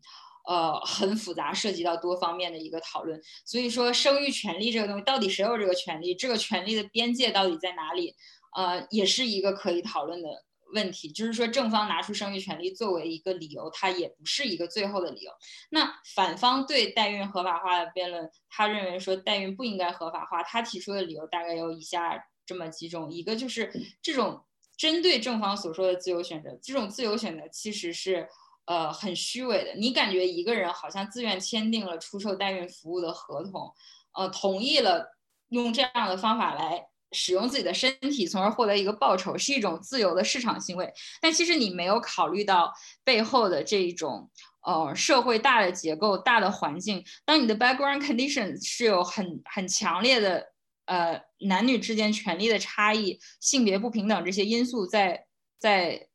呃很复杂、涉及到多方面的一个讨论。所以说，生育权利这个东西到底谁有这个权利？这个权利的边界到底在哪里？呃，也是一个可以讨论的。问题就是说，正方拿出生育权利作为一个理由，它也不是一个最后的理由。那反方对代孕合法化的辩论，他认为说代孕不应该合法化。他提出的理由大概有以下这么几种：一个就是这种针对正方所说的自由选择，这种自由选择其实是呃很虚伪的。你感觉一个人好像自愿签订了出售代孕服务的合同，呃，同意了用这样的方法来。使用自己的身体，从而获得一个报酬，是一种自由的市场行为。但其实你没有考虑到背后的这一种呃社会大的结构、大的环境。当你的 background condition 是有很很强烈的呃男女之间权利的差异、性别不平等这些因素在在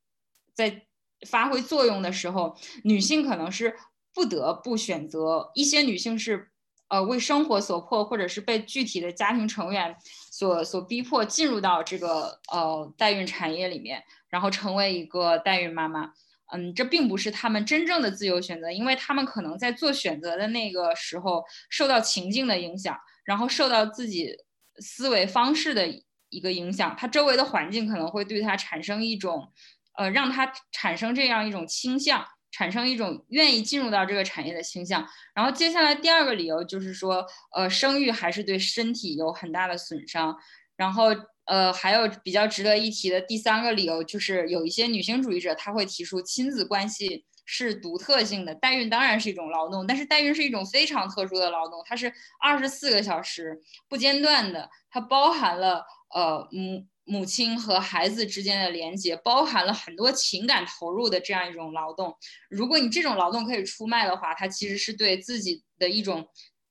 在发挥作用的时候，女性可能是不得不选择。一些女性是呃为生活所迫，或者是被具体的家庭成员。所所逼迫进入到这个呃代孕产业里面，然后成为一个代孕妈妈，嗯，这并不是他们真正的自由选择，因为他们可能在做选择的那个时候受到情境的影响，然后受到自己思维方式的一个影响，他周围的环境可能会对他产生一种，呃，让他产生这样一种倾向。产生一种愿意进入到这个产业的倾向，然后接下来第二个理由就是说，呃，生育还是对身体有很大的损伤，然后呃，还有比较值得一提的第三个理由就是有一些女性主义者他会提出亲子关系是独特性的，代孕当然是一种劳动，但是代孕是一种非常特殊的劳动，它是二十四个小时不间断的，它包含了呃母。母亲和孩子之间的连接包含了很多情感投入的这样一种劳动。如果你这种劳动可以出卖的话，它其实是对自己的一种，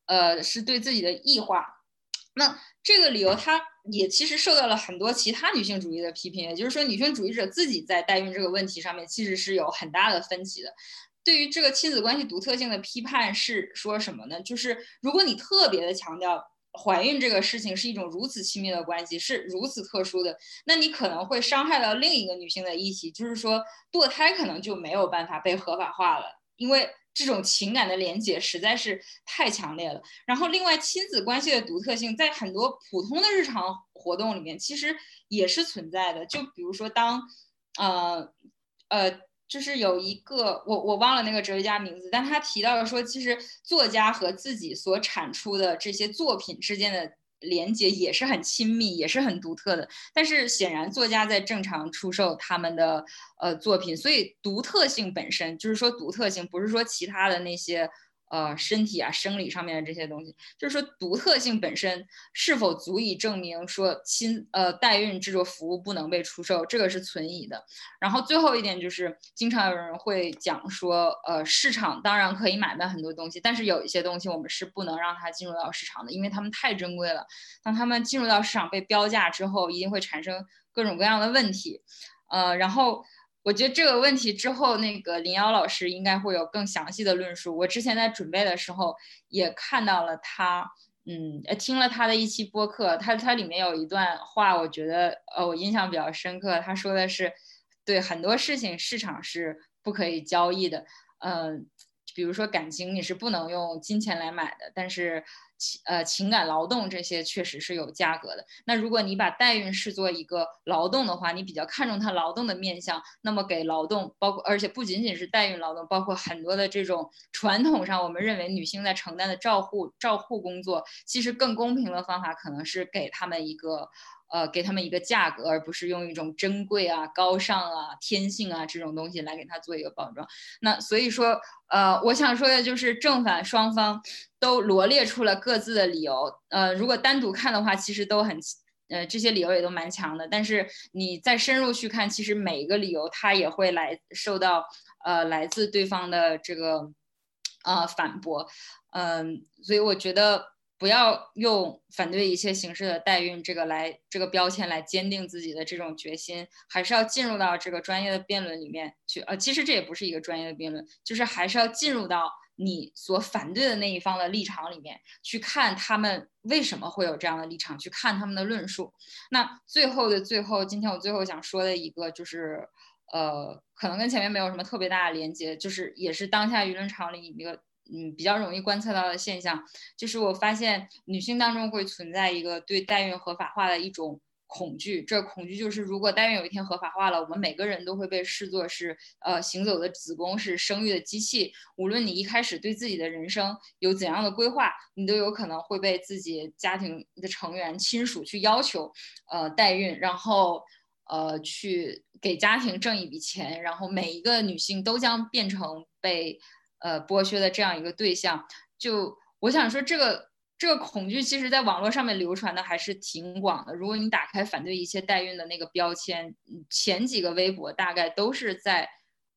呃，是对自己的异化。那这个理由，它也其实受到了很多其他女性主义的批评。也就是说，女性主义者自己在代孕这个问题上面其实是有很大的分歧的。对于这个亲子关系独特性的批判是说什么呢？就是如果你特别的强调。怀孕这个事情是一种如此亲密的关系，是如此特殊的，那你可能会伤害到另一个女性的议题，就是说堕胎可能就没有办法被合法化了，因为这种情感的连接实在是太强烈了。然后，另外亲子关系的独特性在很多普通的日常活动里面其实也是存在的，就比如说当，呃，呃。就是有一个我我忘了那个哲学家名字，但他提到了说，其实作家和自己所产出的这些作品之间的连接也是很亲密，也是很独特的。但是显然作家在正常出售他们的呃作品，所以独特性本身就是说独特性，不是说其他的那些呃，身体啊，生理上面的这些东西，就是说独特性本身是否足以证明说亲呃代孕制作服务不能被出售，这个是存疑的。然后最后一点就是，经常有人会讲说，呃，市场当然可以买卖很多东西，但是有一些东西我们是不能让它进入到市场的，因为它们太珍贵了。当它们进入到市场被标价之后，一定会产生各种各样的问题。呃，然后。我觉得这个问题之后，那个林瑶老师应该会有更详细的论述。我之前在准备的时候也看到了他，嗯，听了他的一期播客，他他里面有一段话，我觉得呃我印象比较深刻。他说的是，对很多事情市场是不可以交易的，嗯，比如说感情你是不能用金钱来买的，但是。呃情感劳动这些确实是有价格的。那如果你把代孕视作一个劳动的话，你比较看重它劳动的面向，那么给劳动包括而且不仅仅是代孕劳动，包括很多的这种传统上我们认为女性在承担的照护照护工作，其实更公平的方法可能是给他们一个。呃，给他们一个价格，而不是用一种珍贵啊、高尚啊、天性啊这种东西来给他做一个包装。那所以说，呃，我想说的就是正反双方都罗列出了各自的理由。呃，如果单独看的话，其实都很，呃，这些理由也都蛮强的。但是你再深入去看，其实每一个理由它也会来受到呃来自对方的这个呃反驳。嗯，所以我觉得。不要用反对一切形式的代孕这个来这个标签来坚定自己的这种决心，还是要进入到这个专业的辩论里面去。呃，其实这也不是一个专业的辩论，就是还是要进入到你所反对的那一方的立场里面去看他们为什么会有这样的立场，去看他们的论述。那最后的最后，今天我最后想说的一个就是，呃，可能跟前面没有什么特别大的连接，就是也是当下舆论场里一个。嗯，比较容易观测到的现象，就是我发现女性当中会存在一个对代孕合法化的一种恐惧。这恐惧就是，如果代孕有一天合法化了，我们每个人都会被视作是呃行走的子宫，是生育的机器。无论你一开始对自己的人生有怎样的规划，你都有可能会被自己家庭的成员、亲属去要求呃代孕，然后呃去给家庭挣一笔钱，然后每一个女性都将变成被。呃，剥削的这样一个对象，就我想说，这个这个恐惧，其实在网络上面流传的还是挺广的。如果你打开反对一切代孕的那个标签，前几个微博大概都是在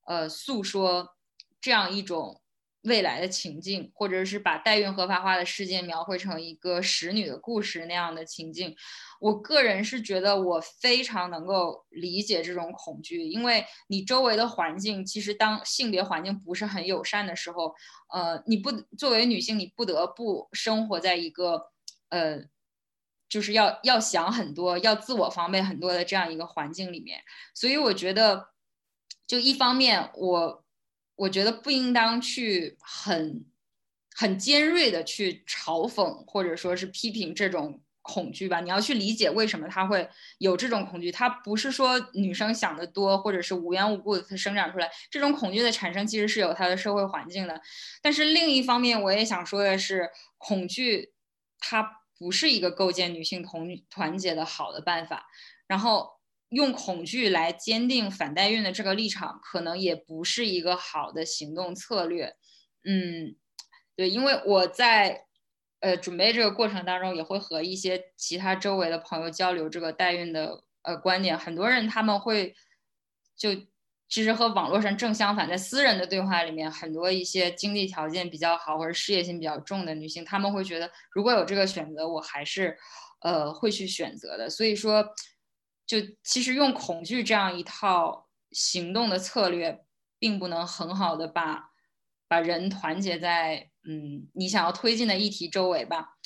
呃诉说这样一种。未来的情境，或者是把代孕合法化的事件描绘成一个使女的故事那样的情境，我个人是觉得我非常能够理解这种恐惧，因为你周围的环境其实当性别环境不是很友善的时候，呃，你不作为女性，你不得不生活在一个呃，就是要要想很多，要自我防备很多的这样一个环境里面，所以我觉得，就一方面我。我觉得不应当去很很尖锐的去嘲讽或者说是批评这种恐惧吧。你要去理解为什么他会有这种恐惧。他不是说女生想的多，或者是无缘无故的他生长出来。这种恐惧的产生其实是有它的社会环境的。但是另一方面，我也想说的是，恐惧它不是一个构建女性同团结的好的办法。然后。用恐惧来坚定反代孕的这个立场，可能也不是一个好的行动策略。嗯，对，因为我在呃准备这个过程当中，也会和一些其他周围的朋友交流这个代孕的呃观点。很多人他们会就其实和网络上正相反，在私人的对话里面，很多一些经济条件比较好或者事业心比较重的女性，她们会觉得如果有这个选择，我还是呃会去选择的。所以说。就其实用恐惧这样一套行动的策略，并不能很好的把把人团结在嗯你想要推进的议题周围吧。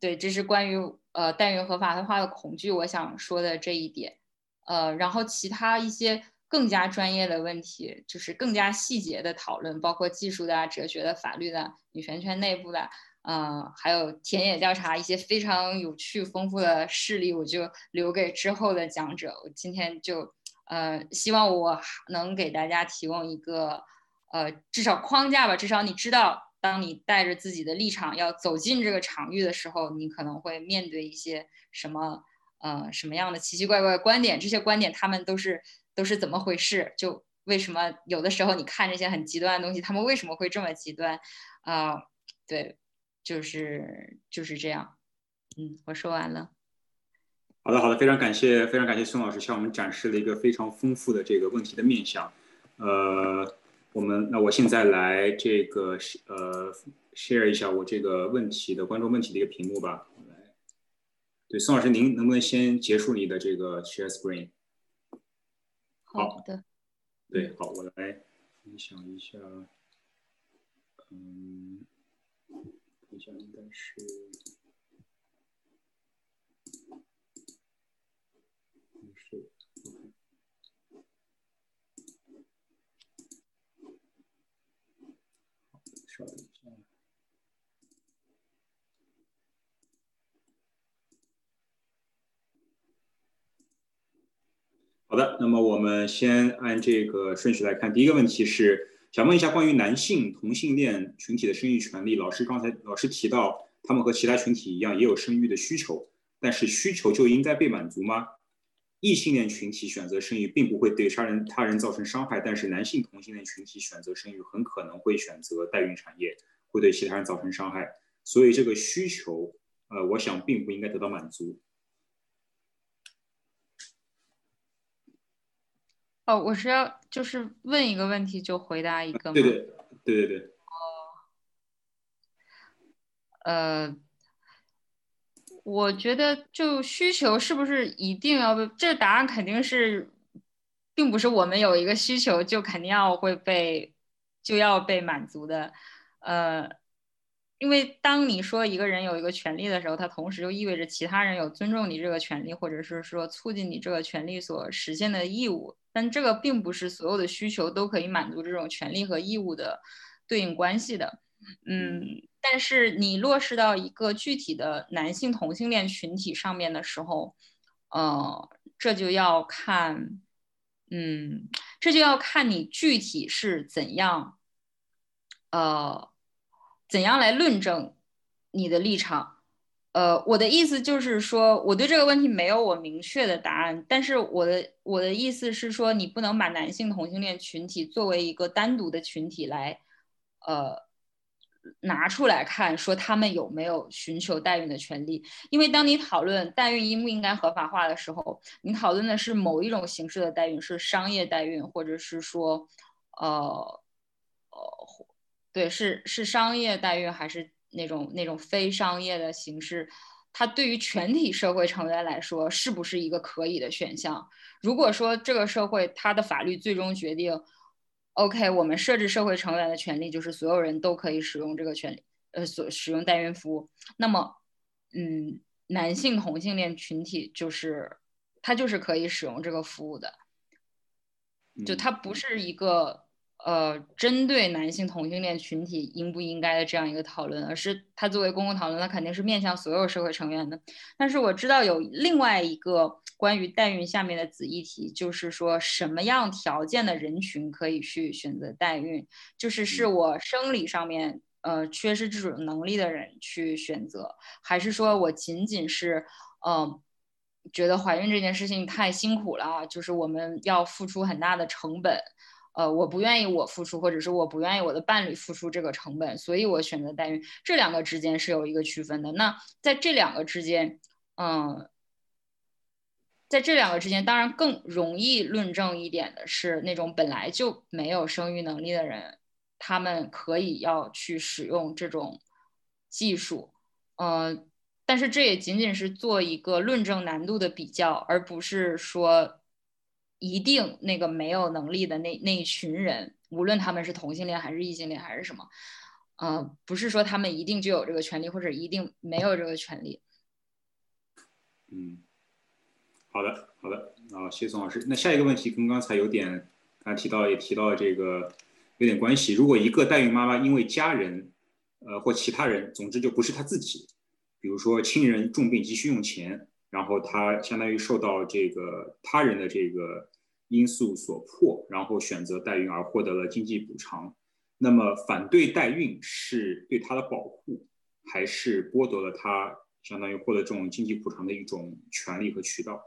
对，这是关于呃代孕合法化的恐惧，我想说的这一点。呃，然后其他一些更加专业的问题，就是更加细节的讨论，包括技术的、哲学的、法律的、女权圈内部的。嗯，还有田野调查一些非常有趣丰富的事例，我就留给之后的讲者。我今天就呃，希望我能给大家提供一个呃，至少框架吧。至少你知道，当你带着自己的立场要走进这个场域的时候，你可能会面对一些什么呃什么样的奇奇怪怪的观点。这些观点他们都是都是怎么回事？就为什么有的时候你看这些很极端的东西，他们为什么会这么极端？啊，对，就是就是这样。嗯，我说完了。好的，好的，非常感谢，非常感谢孙老师向我们展示了一个非常丰富的这个问题的面向。呃，我们那我现在来这个呃 share 一下我这个问题的观众问题的一个屏幕吧。来，对，宋老师，您能不能先结束你的这个 share screen？好的。对，好，我来分享一下。嗯，应该是。稍等一下。好的，那么我们先按这个顺序来看。第一个问题是，想问一下关于男性同性恋群体的生育权利。老师刚才老师提到，他们和其他群体一样，也有生育的需求，但是需求就应该被满足吗？异性恋群体选择生育并不会对杀人他人造成伤害，但是男性同性恋群体选择生育很可能会选择代孕产业，会对其他人造成伤害。所以这个需求，呃，我想并不应该得到满足。哦，我是要就是问一个问题就回答一个吗？对对对对对。哦，呃。我觉得就需求是不是一定要被？这个答案肯定是，并不是我们有一个需求就肯定要会被就要被满足的，呃，因为当你说一个人有一个权利的时候，它同时就意味着其他人有尊重你这个权利，或者是说促进你这个权利所实现的义务。但这个并不是所有的需求都可以满足这种权利和义务的对应关系的，嗯。但是你落实到一个具体的男性同性恋群体上面的时候，呃，这就要看，嗯，这就要看你具体是怎样，呃，怎样来论证你的立场。呃，我的意思就是说，我对这个问题没有我明确的答案，但是我的我的意思是说，你不能把男性同性恋群体作为一个单独的群体来，呃。拿出来看，说他们有没有寻求代孕的权利？因为当你讨论代孕应不应该合法化的时候，你讨论的是某一种形式的代孕，是商业代孕，或者是说，呃，呃，对，是是商业代孕，还是那种那种非商业的形式？它对于全体社会成员来说，是不是一个可以的选项？如果说这个社会它的法律最终决定。OK，我们设置社会成员的权利就是所有人都可以使用这个权利，呃，所使用代孕服务。那么，嗯，男性同性恋群体就是他就是可以使用这个服务的，就它不是一个。呃，针对男性同性恋群体应不应该的这样一个讨论，而是它作为公共讨论，它肯定是面向所有社会成员的。但是我知道有另外一个关于代孕下面的子议题，就是说什么样条件的人群可以去选择代孕，就是是我生理上面呃缺失这种能力的人去选择，还是说我仅仅是嗯觉得怀孕这件事情太辛苦了，就是我们要付出很大的成本。呃，我不愿意我付出，或者是我不愿意我的伴侣付出这个成本，所以我选择代孕。这两个之间是有一个区分的。那在这两个之间，嗯，在这两个之间，当然更容易论证一点的是那种本来就没有生育能力的人，他们可以要去使用这种技术，嗯，但是这也仅仅是做一个论证难度的比较，而不是说。一定那个没有能力的那那一群人，无论他们是同性恋还是异性恋还是什么，呃，不是说他们一定就有这个权利，或者一定没有这个权利。嗯，好的，好的，啊，谢谢宋老师。那下一个问题跟刚才有点，刚才提到也提到这个有点关系。如果一个代孕妈妈因为家人，呃，或其他人，总之就不是她自己，比如说亲人重病急需用钱。然后他相当于受到这个他人的这个因素所迫，然后选择代孕而获得了经济补偿。那么反对代孕是对他的保护，还是剥夺了他相当于获得这种经济补偿的一种权利和渠道？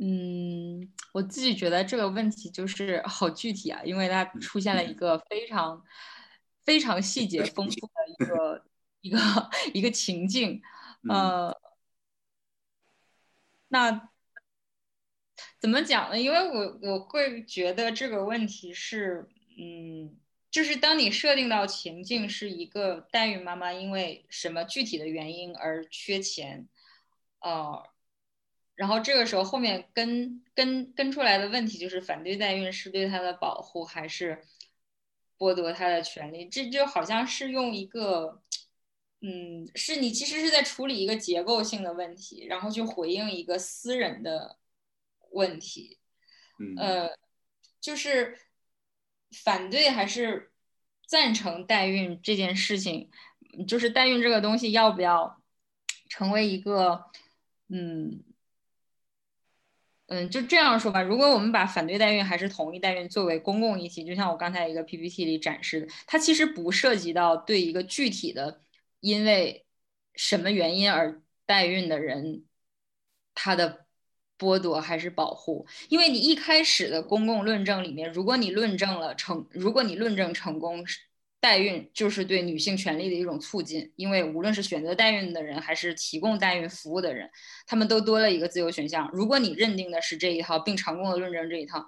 嗯，我自己觉得这个问题就是好具体啊，因为它出现了一个非常非常细节丰富的一个一个一个情境，呃，那怎么讲呢？因为我我会觉得这个问题是，嗯，就是当你设定到情境是一个代孕妈妈因为什么具体的原因而缺钱，呃。然后这个时候，后面跟跟跟出来的问题就是反对代孕是对他的保护还是剥夺他的权利？这就好像是用一个，嗯，是你其实是在处理一个结构性的问题，然后去回应一个私人的问题。呃，就是反对还是赞成代孕这件事情，就是代孕这个东西要不要成为一个，嗯。嗯，就这样说吧。如果我们把反对代孕还是同意代孕作为公共议题，就像我刚才一个 PPT 里展示的，它其实不涉及到对一个具体的因为什么原因而代孕的人他的剥夺还是保护。因为你一开始的公共论证里面，如果你论证了成，如果你论证成功代孕就是对女性权利的一种促进，因为无论是选择代孕的人，还是提供代孕服务的人，他们都多了一个自由选项。如果你认定的是这一套，并成功的论证这一套，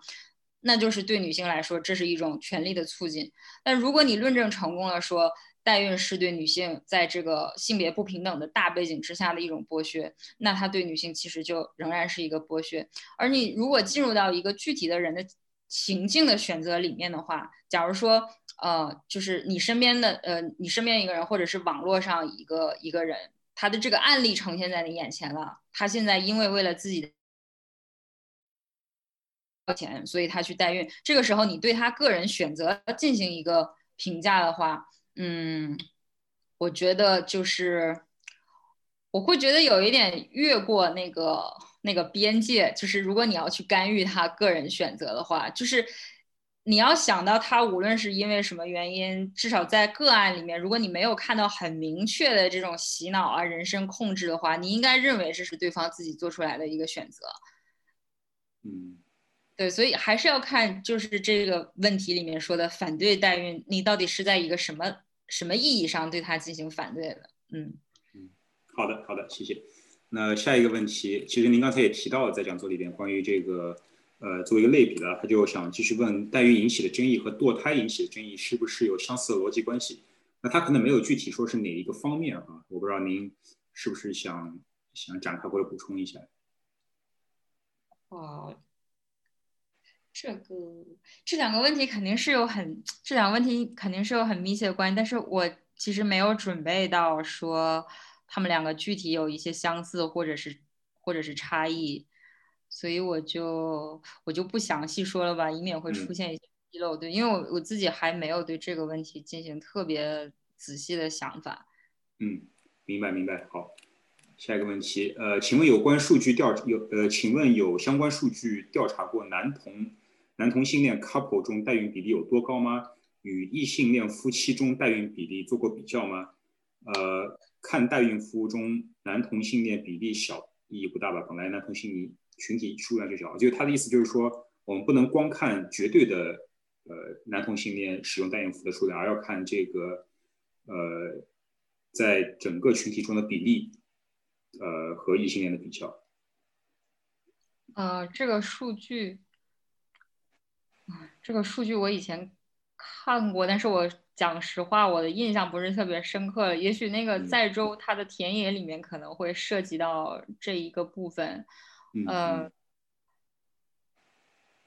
那就是对女性来说，这是一种权利的促进。但如果你论证成功了，说代孕是对女性在这个性别不平等的大背景之下的一种剥削，那它对女性其实就仍然是一个剥削。而你如果进入到一个具体的人的情境的选择里面的话，假如说。呃，就是你身边的呃，你身边一个人，或者是网络上一个一个人，他的这个案例呈现在你眼前了。他现在因为为了自己的钱，所以他去代孕。这个时候，你对他个人选择进行一个评价的话，嗯，我觉得就是我会觉得有一点越过那个那个边界。就是如果你要去干预他个人选择的话，就是。你要想到他无论是因为什么原因，至少在个案里面，如果你没有看到很明确的这种洗脑啊、人身控制的话，你应该认为这是对方自己做出来的一个选择。嗯，对，所以还是要看就是这个问题里面说的反对代孕，你到底是在一个什么什么意义上对他进行反对的？嗯嗯，好的好的，谢谢。那下一个问题，其实您刚才也提到了在讲座里边关于这个。呃，作为一个类比的，他就想继续问代孕引起的争议和堕胎引起的争议是不是有相似的逻辑关系？那他可能没有具体说是哪一个方面啊，我不知道您是不是想想展开或者补充一下？哦，这个这两个问题肯定是有很这两个问题肯定是有很密切的关系，但是我其实没有准备到说他们两个具体有一些相似或者是或者是差异。所以我就我就不详细说了吧，以免会出现一些纰漏。对，因为我我自己还没有对这个问题进行特别仔细的想法。嗯，明白明白。好，下一个问题，呃，请问有关数据调有呃，请问有相关数据调查过男同男同性恋 couple 中代孕比例有多高吗？与异性恋夫妻中代孕比例做过比较吗？呃，看代孕服务中男同性恋比例小意义不大吧？本来男同性恋。群体数量就小，就他的意思就是说，我们不能光看绝对的呃男同性恋使用代孕服的数量，而要看这个呃在整个群体中的比例，呃和异性恋的比较。呃，这个数据，这个数据我以前看过，但是我讲实话，我的印象不是特别深刻。也许那个在州它的田野里面可能会涉及到这一个部分。呃，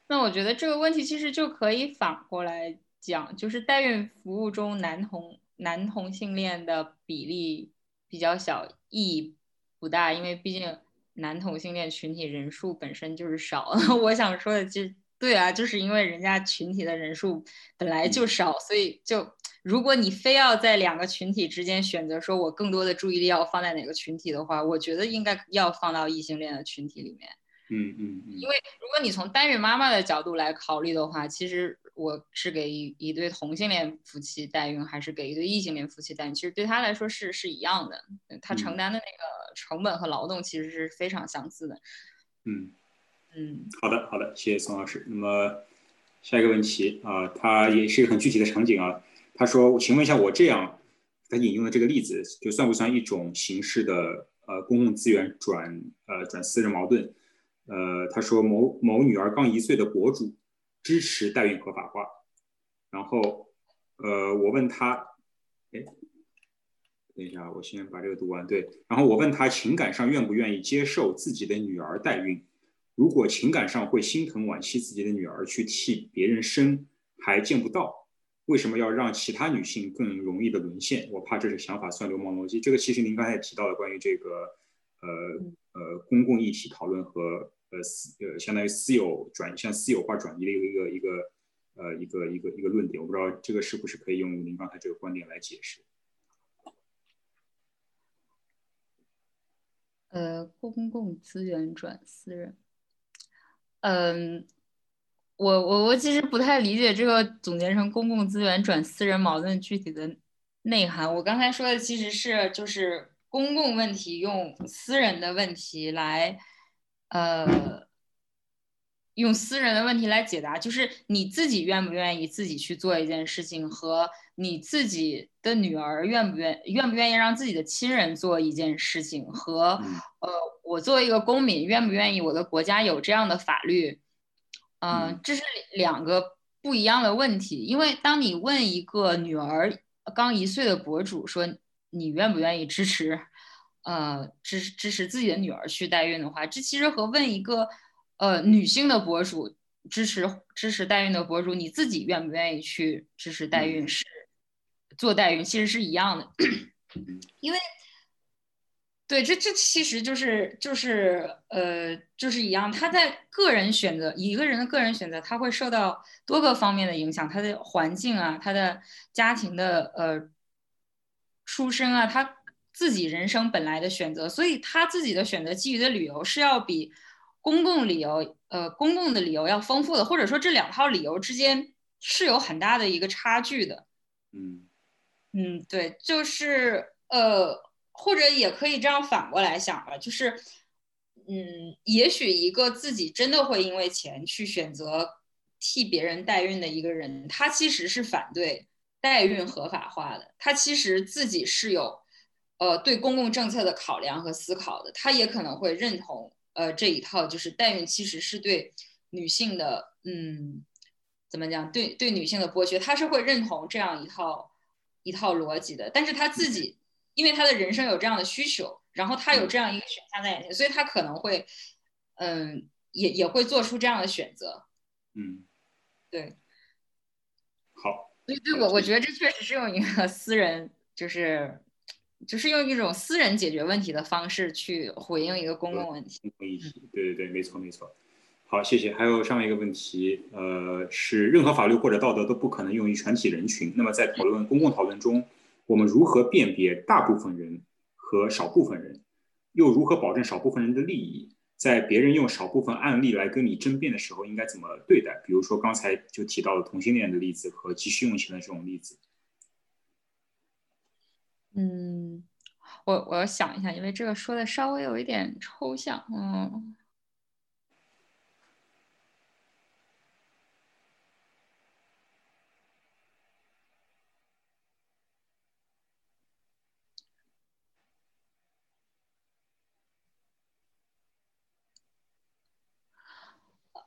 那我觉得这个问题其实就可以反过来讲，就是代孕服务中男同男同性恋的比例比较小，意义不大，因为毕竟男同性恋群体人数本身就是少。[laughs] 我想说的就对啊，就是因为人家群体的人数本来就少，所以就。如果你非要在两个群体之间选择，说我更多的注意力要放在哪个群体的话，我觉得应该要放到异性恋的群体里面。嗯嗯嗯。因为如果你从单孕妈妈的角度来考虑的话，其实我是给一一对同性恋夫妻代孕，还是给一对异性恋夫妻代孕，其实对他来说是是一样的，他承担的那个成本和劳动其实是非常相似的。嗯。嗯，嗯好的，好的，谢谢宋老师。那么下一个问题啊，他也是一个很具体的场景啊。他说：“请问一下，我这样，他引用的这个例子，就算不算一种形式的呃公共资源转呃转私人矛盾？”呃，他说某某女儿刚一岁的博主支持代孕合法化，然后呃，我问他，哎，等一下，我先把这个读完。对，然后我问他情感上愿不愿意接受自己的女儿代孕？如果情感上会心疼惋惜自己的女儿去替别人生，还见不到，为什么要让其他女性更容易的沦陷？我怕这是想法算流氓逻辑。这个其实您刚才也提到了关于这个呃呃公共议题讨论和呃私呃相当于私有转向私有化转移的一个一个一个呃一个一个一个论点。我不知道这个是不是可以用您刚才这个观点来解释？呃，公共资源转私人。嗯，我我我其实不太理解这个总结成公共资源转私人矛盾具体的内涵。我刚才说的其实是就是公共问题用私人的问题来，呃，用私人的问题来解答，就是你自己愿不愿意自己去做一件事情，和你自己的女儿愿不愿愿不愿意让自己的亲人做一件事情，和呃。我作为一个公民，愿不愿意我的国家有这样的法律？嗯，这是两个不一样的问题。因为当你问一个女儿刚一岁的博主说你愿不愿意支持，呃，支支持自己的女儿去代孕的话，这其实和问一个呃女性的博主支持支持代孕的博主，你自己愿不愿意去支持代孕是做代孕，其实是一样的，因为。对，这这其实就是就是呃，就是一样。他在个人选择一个人的个人选择，他会受到多个方面的影响，他的环境啊，他的家庭的呃出身啊，他自己人生本来的选择，所以他自己的选择基于的理由是要比公共理由呃公共的理由要丰富的，或者说这两套理由之间是有很大的一个差距的。嗯嗯，对，就是呃。或者也可以这样反过来想吧，就是，嗯，也许一个自己真的会因为钱去选择替别人代孕的一个人，他其实是反对代孕合法化的，他其实自己是有，呃，对公共政策的考量和思考的，他也可能会认同，呃，这一套就是代孕其实是对女性的，嗯，怎么讲，对对女性的剥削，他是会认同这样一套一套逻辑的，但是他自己。因为他的人生有这样的需求，然后他有这样一个选项在眼前，所以他可能会，嗯，也也会做出这样的选择。嗯，对。好。对对，我我觉得这确实是用一个 [laughs] 私人，就是就是用一种私人解决问题的方式去回应一个公共问题。公共议题，对对对，没错没错。好，谢谢。还有上面一个问题，呃，是任何法律或者道德都不可能用于全体人群。那么在讨论公共讨论中。我们如何辨别大部分人和少部分人，又如何保证少部分人的利益？在别人用少部分案例来跟你争辩的时候，应该怎么对待？比如说刚才就提到了同性恋的例子和急需用钱的这种例子。嗯，我我要想一下，因为这个说的稍微有一点抽象，嗯。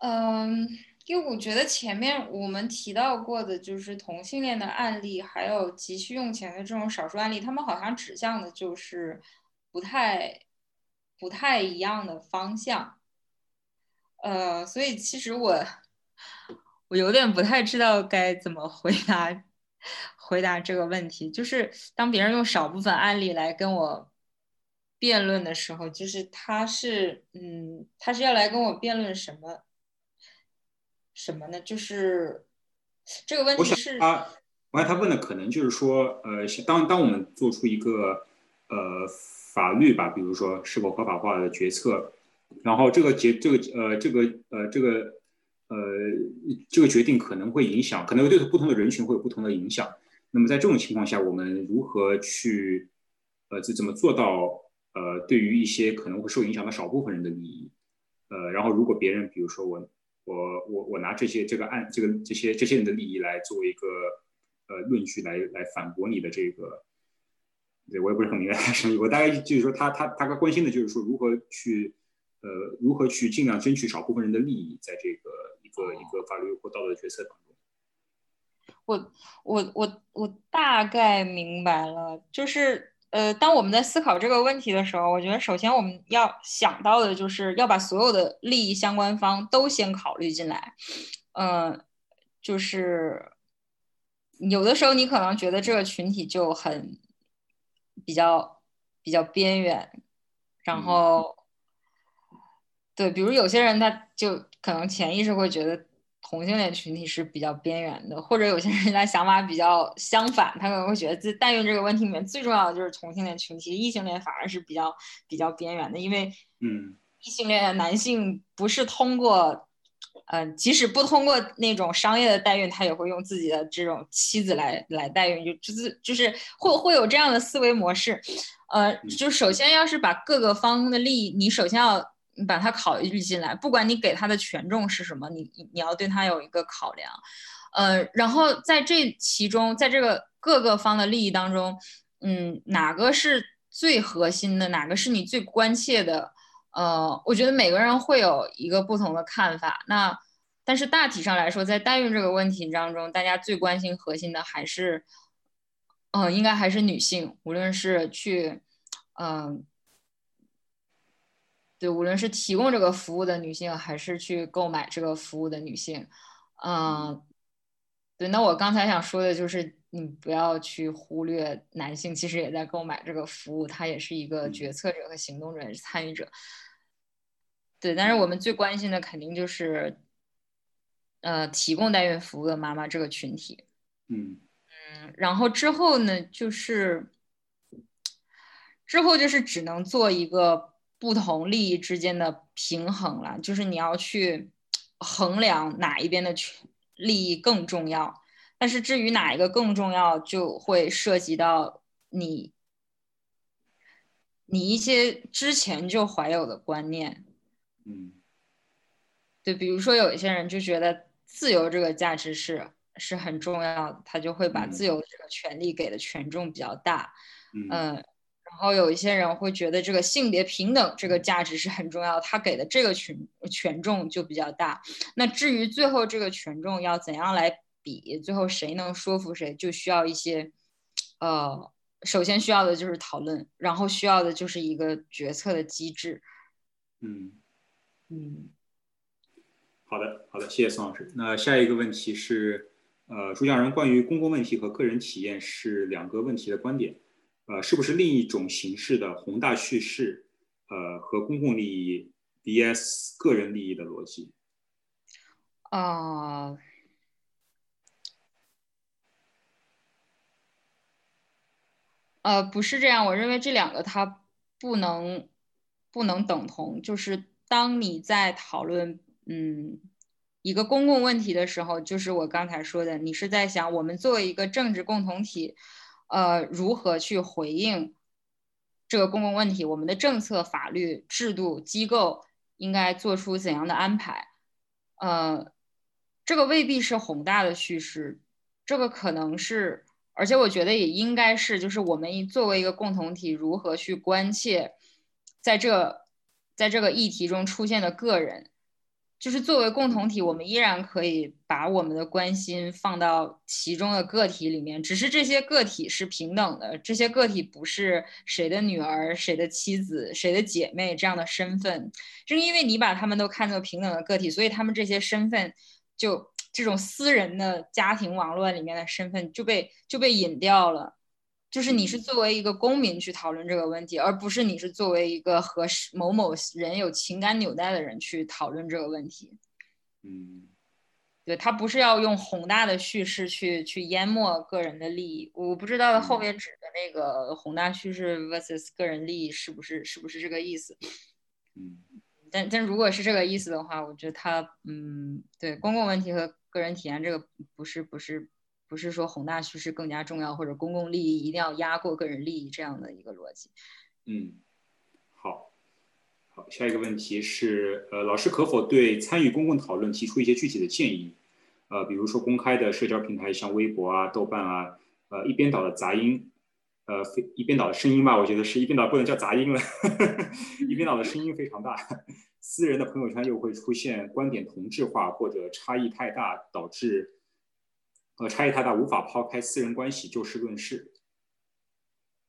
嗯，因为我觉得前面我们提到过的，就是同性恋的案例，还有急需用钱的这种少数案例，他们好像指向的就是不太不太一样的方向。呃，所以其实我我有点不太知道该怎么回答回答这个问题。就是当别人用少部分案例来跟我辩论的时候，就是他是嗯，他是要来跟我辩论什么？什么呢？就是这个问题是啊，我看他问的可能就是说，呃，当当我们做出一个呃法律吧，比如说是否合法化的决策，然后这个决这个呃这个呃这个呃这个决定可能会影响，可能对不同的人群会有不同的影响。那么在这种情况下，我们如何去呃怎怎么做到呃对于一些可能会受影响的少部分人的利益？呃，然后如果别人比如说我我我我拿这些这个案这个这些这些人的利益来作为一个呃论据来来反驳你的这个，对我也不是很明白他什么意思，我大概就是说他他他关心的就是说如何去呃如何去尽量争取少部分人的利益，在这个一个一个法律或道德决策当中。我我我我大概明白了，就是呃，当我们在思考这个问题的时候，我觉得首先我们要想到的就是要把所有的利益相关方都先考虑进来，嗯，就是有的时候你可能觉得这个群体就很比较比较边缘，然后对，比如有些人他就可能潜意识会觉得。同性恋群体是比较边缘的，或者有些人他想法比较相反，他可能会觉得在代孕这个问题里面最重要的就是同性恋群体，异性恋反而是比较比较边缘的，因为嗯，异性恋的男性不是通过，呃，即使不通过那种商业的代孕，他也会用自己的这种妻子来来代孕，就就是就是会会有这样的思维模式，呃，就首先要是把各个方的利益，你首先要。你把它考虑进来，不管你给他的权重是什么，你你要对他有一个考量，呃，然后在这其中，在这个各个方的利益当中，嗯，哪个是最核心的，哪个是你最关切的？呃，我觉得每个人会有一个不同的看法。那但是大体上来说，在代孕这个问题当中，大家最关心核心的还是，嗯，应该还是女性，无论是去，嗯。对，无论是提供这个服务的女性，还是去购买这个服务的女性，嗯，对。那我刚才想说的就是，你不要去忽略男性，其实也在购买这个服务，他也是一个决策者和行动者，也是参与者。对，但是我们最关心的肯定就是，呃，提供代孕服务的妈妈这个群体。嗯嗯，然后之后呢，就是之后就是只能做一个。不同利益之间的平衡了，就是你要去衡量哪一边的权利益更重要。但是至于哪一个更重要，就会涉及到你你一些之前就怀有的观念。嗯，对，比如说有一些人就觉得自由这个价值是是很重要的，他就会把自由这个权利给的权重比较大。嗯。然后有一些人会觉得这个性别平等这个价值是很重要，他给的这个权权重就比较大。那至于最后这个权重要怎样来比，最后谁能说服谁，就需要一些，呃，首先需要的就是讨论，然后需要的就是一个决策的机制。嗯嗯，好的好的，谢谢宋老师。那下一个问题是，呃，主讲人关于公共问题和个人体验是两个问题的观点。呃，是不是另一种形式的宏大叙事？呃，和公共利益 vs 个人利益的逻辑？啊，呃，不是这样。我认为这两个它不能不能等同。就是当你在讨论嗯一个公共问题的时候，就是我刚才说的，你是在想我们作为一个政治共同体。呃，如何去回应这个公共问题？我们的政策、法律、制度、机构应该做出怎样的安排？呃，这个未必是宏大的叙事，这个可能是，而且我觉得也应该是，就是我们作为一个共同体，如何去关切在这在这个议题中出现的个人。就是作为共同体，我们依然可以把我们的关心放到其中的个体里面，只是这些个体是平等的，这些个体不是谁的女儿、谁的妻子、谁的姐妹这样的身份。正因为你把他们都看作平等的个体，所以他们这些身份就这种私人的家庭网络里面的身份就被就被隐掉了。就是你是作为一个公民去讨论这个问题，而不是你是作为一个和某某人有情感纽带的人去讨论这个问题。嗯，对他不是要用宏大的叙事去去淹没个人的利益。我不知道后面指的那个宏大叙事 versus 个人利益是不是是不是这个意思？嗯，但但如果是这个意思的话，我觉得他嗯，对公共问题和个人体验这个不是不是。不是说宏大叙事更加重要，或者公共利益一定要压过个人利益这样的一个逻辑。嗯，好，好，下一个问题是，呃，老师可否对参与公共讨论提出一些具体的建议？呃，比如说公开的社交平台，像微博啊、豆瓣啊，呃，一边倒的杂音，呃，非一边倒的声音吧，我觉得是一边倒不能叫杂音了，[laughs] 一边倒的声音非常大。私人的朋友圈又会出现观点同质化或者差异太大，导致呃差异太大无法抛开私人关系就事论事。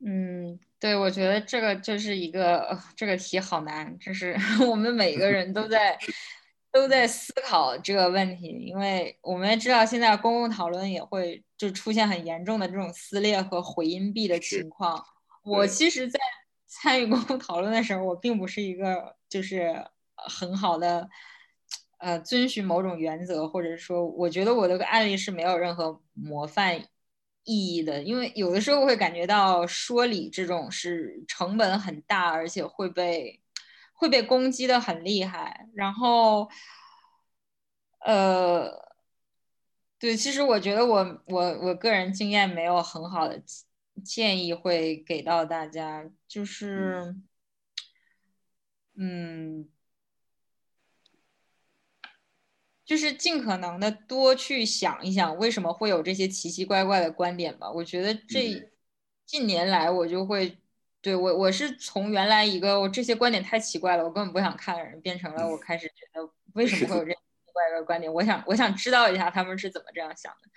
嗯，对，我觉得这个就是一个这个题好难，就是 [laughs] 我们每个人都在 [laughs] 都在思考这个问题，因为我们也知道现在公共讨论也会就出现很严重的这种撕裂和回音壁的情况。我其实，在参与公共讨论的时候，我并不是一个就是很好的呃遵循某种原则，或者说，我觉得我的案例是没有任何模范。意义的，因为有的时候会感觉到说理这种是成本很大，而且会被会被攻击的很厉害。然后，呃，对，其实我觉得我我我个人经验没有很好的建议会给到大家，就是，嗯。就是尽可能的多去想一想，为什么会有这些奇奇怪怪的观点吧。我觉得这近年来我就会对我我是从原来一个我这些观点太奇怪了，我根本不想看的人，变成了我开始觉得为什么会有这 [laughs] 奇怪的观点，我想我想知道一下他们是怎么这样想的。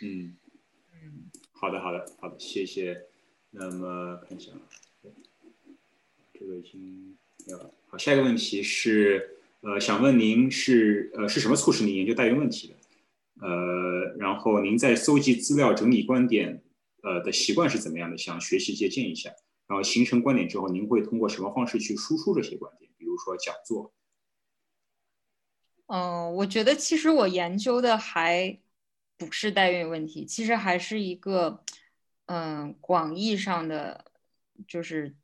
嗯嗯，好的好的好的，谢谢。那么看一下，这个已经没有了。好，下一个问题是。呃，想问您是呃是什么促使您研究代孕问题的？呃，然后您在搜集资料、整理观点呃的习惯是怎么样的？想学习借鉴一下。然后形成观点之后，您会通过什么方式去输出这些观点？比如说讲座。嗯，我觉得其实我研究的还不是代孕问题，其实还是一个嗯广义上的就是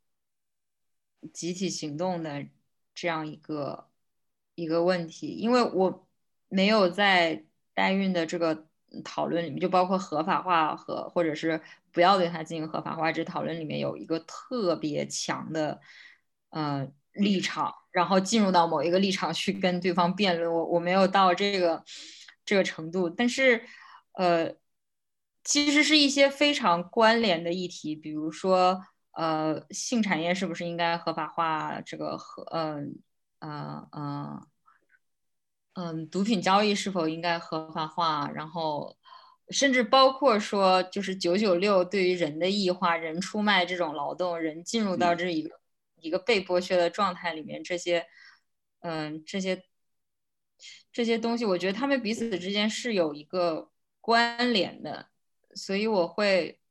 集体行动的这样一个。一个问题，因为我没有在代孕的这个讨论里面，就包括合法化和或者是不要对它进行合法化这讨论里面有一个特别强的呃立场，然后进入到某一个立场去跟对方辩论，我我没有到这个这个程度，但是呃，其实是一些非常关联的议题，比如说呃性产业是不是应该合法化，这个和嗯。呃呃，嗯，毒品交易是否应该合法化？然后，甚至包括说，就是九九六对于人的异化、人出卖这种劳动、人进入到这一个一个被剥削的状态里面，这些，嗯，这些这些东西，我觉得他们彼此之间是有一个关联的，所以我会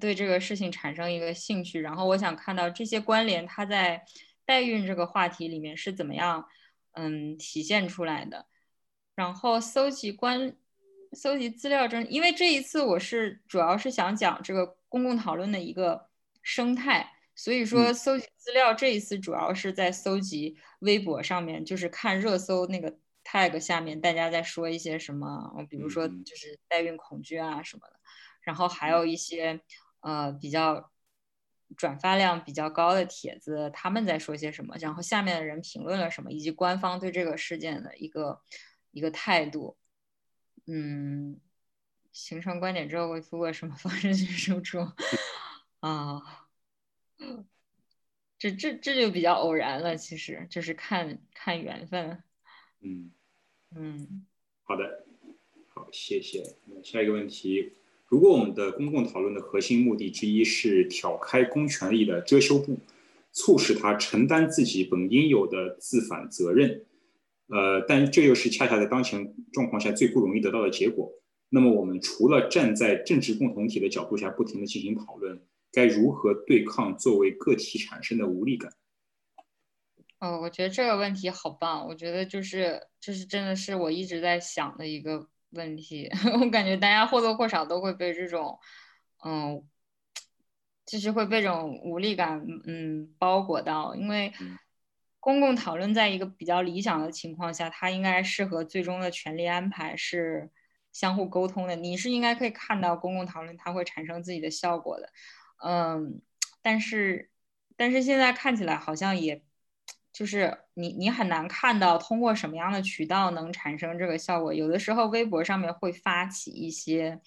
对这个事情产生一个兴趣，然后我想看到这些关联，它在。代孕这个话题里面是怎么样，嗯，体现出来的？然后搜集关，搜集资料中，因为这一次我是主要是想讲这个公共讨论的一个生态，所以说搜集资料这一次主要是在搜集微博上面，就是看热搜那个 tag 下面大家在说一些什么，比如说就是代孕恐惧啊什么的，然后还有一些呃比较。转发量比较高的帖子，他们在说些什么？然后下面的人评论了什么？以及官方对这个事件的一个一个态度，嗯，形成观点之后会通过什么方式去输出？[laughs] 啊，这这这就比较偶然了，其实就是看看缘分。嗯嗯，好的，好，谢谢。下一个问题。如果我们的公共讨论的核心目的之一是挑开公权力的遮羞布，促使他承担自己本应有的自反责任，呃，但这又是恰恰在当前状况下最不容易得到的结果。那么，我们除了站在政治共同体的角度下不停地进行讨论，该如何对抗作为个体产生的无力感？哦，我觉得这个问题好棒。我觉得就是，这是真的是我一直在想的一个。问题，[laughs] 我感觉大家或多或少都会被这种，嗯，就是会被这种无力感，嗯，包裹到。因为公共讨论在一个比较理想的情况下，它应该是和最终的权利安排是相互沟通的。你是应该可以看到公共讨论它会产生自己的效果的，嗯，但是但是现在看起来好像也就是你你很难看到通过什么样的渠道能产生这个效果。有的时候微博上面会发起一些，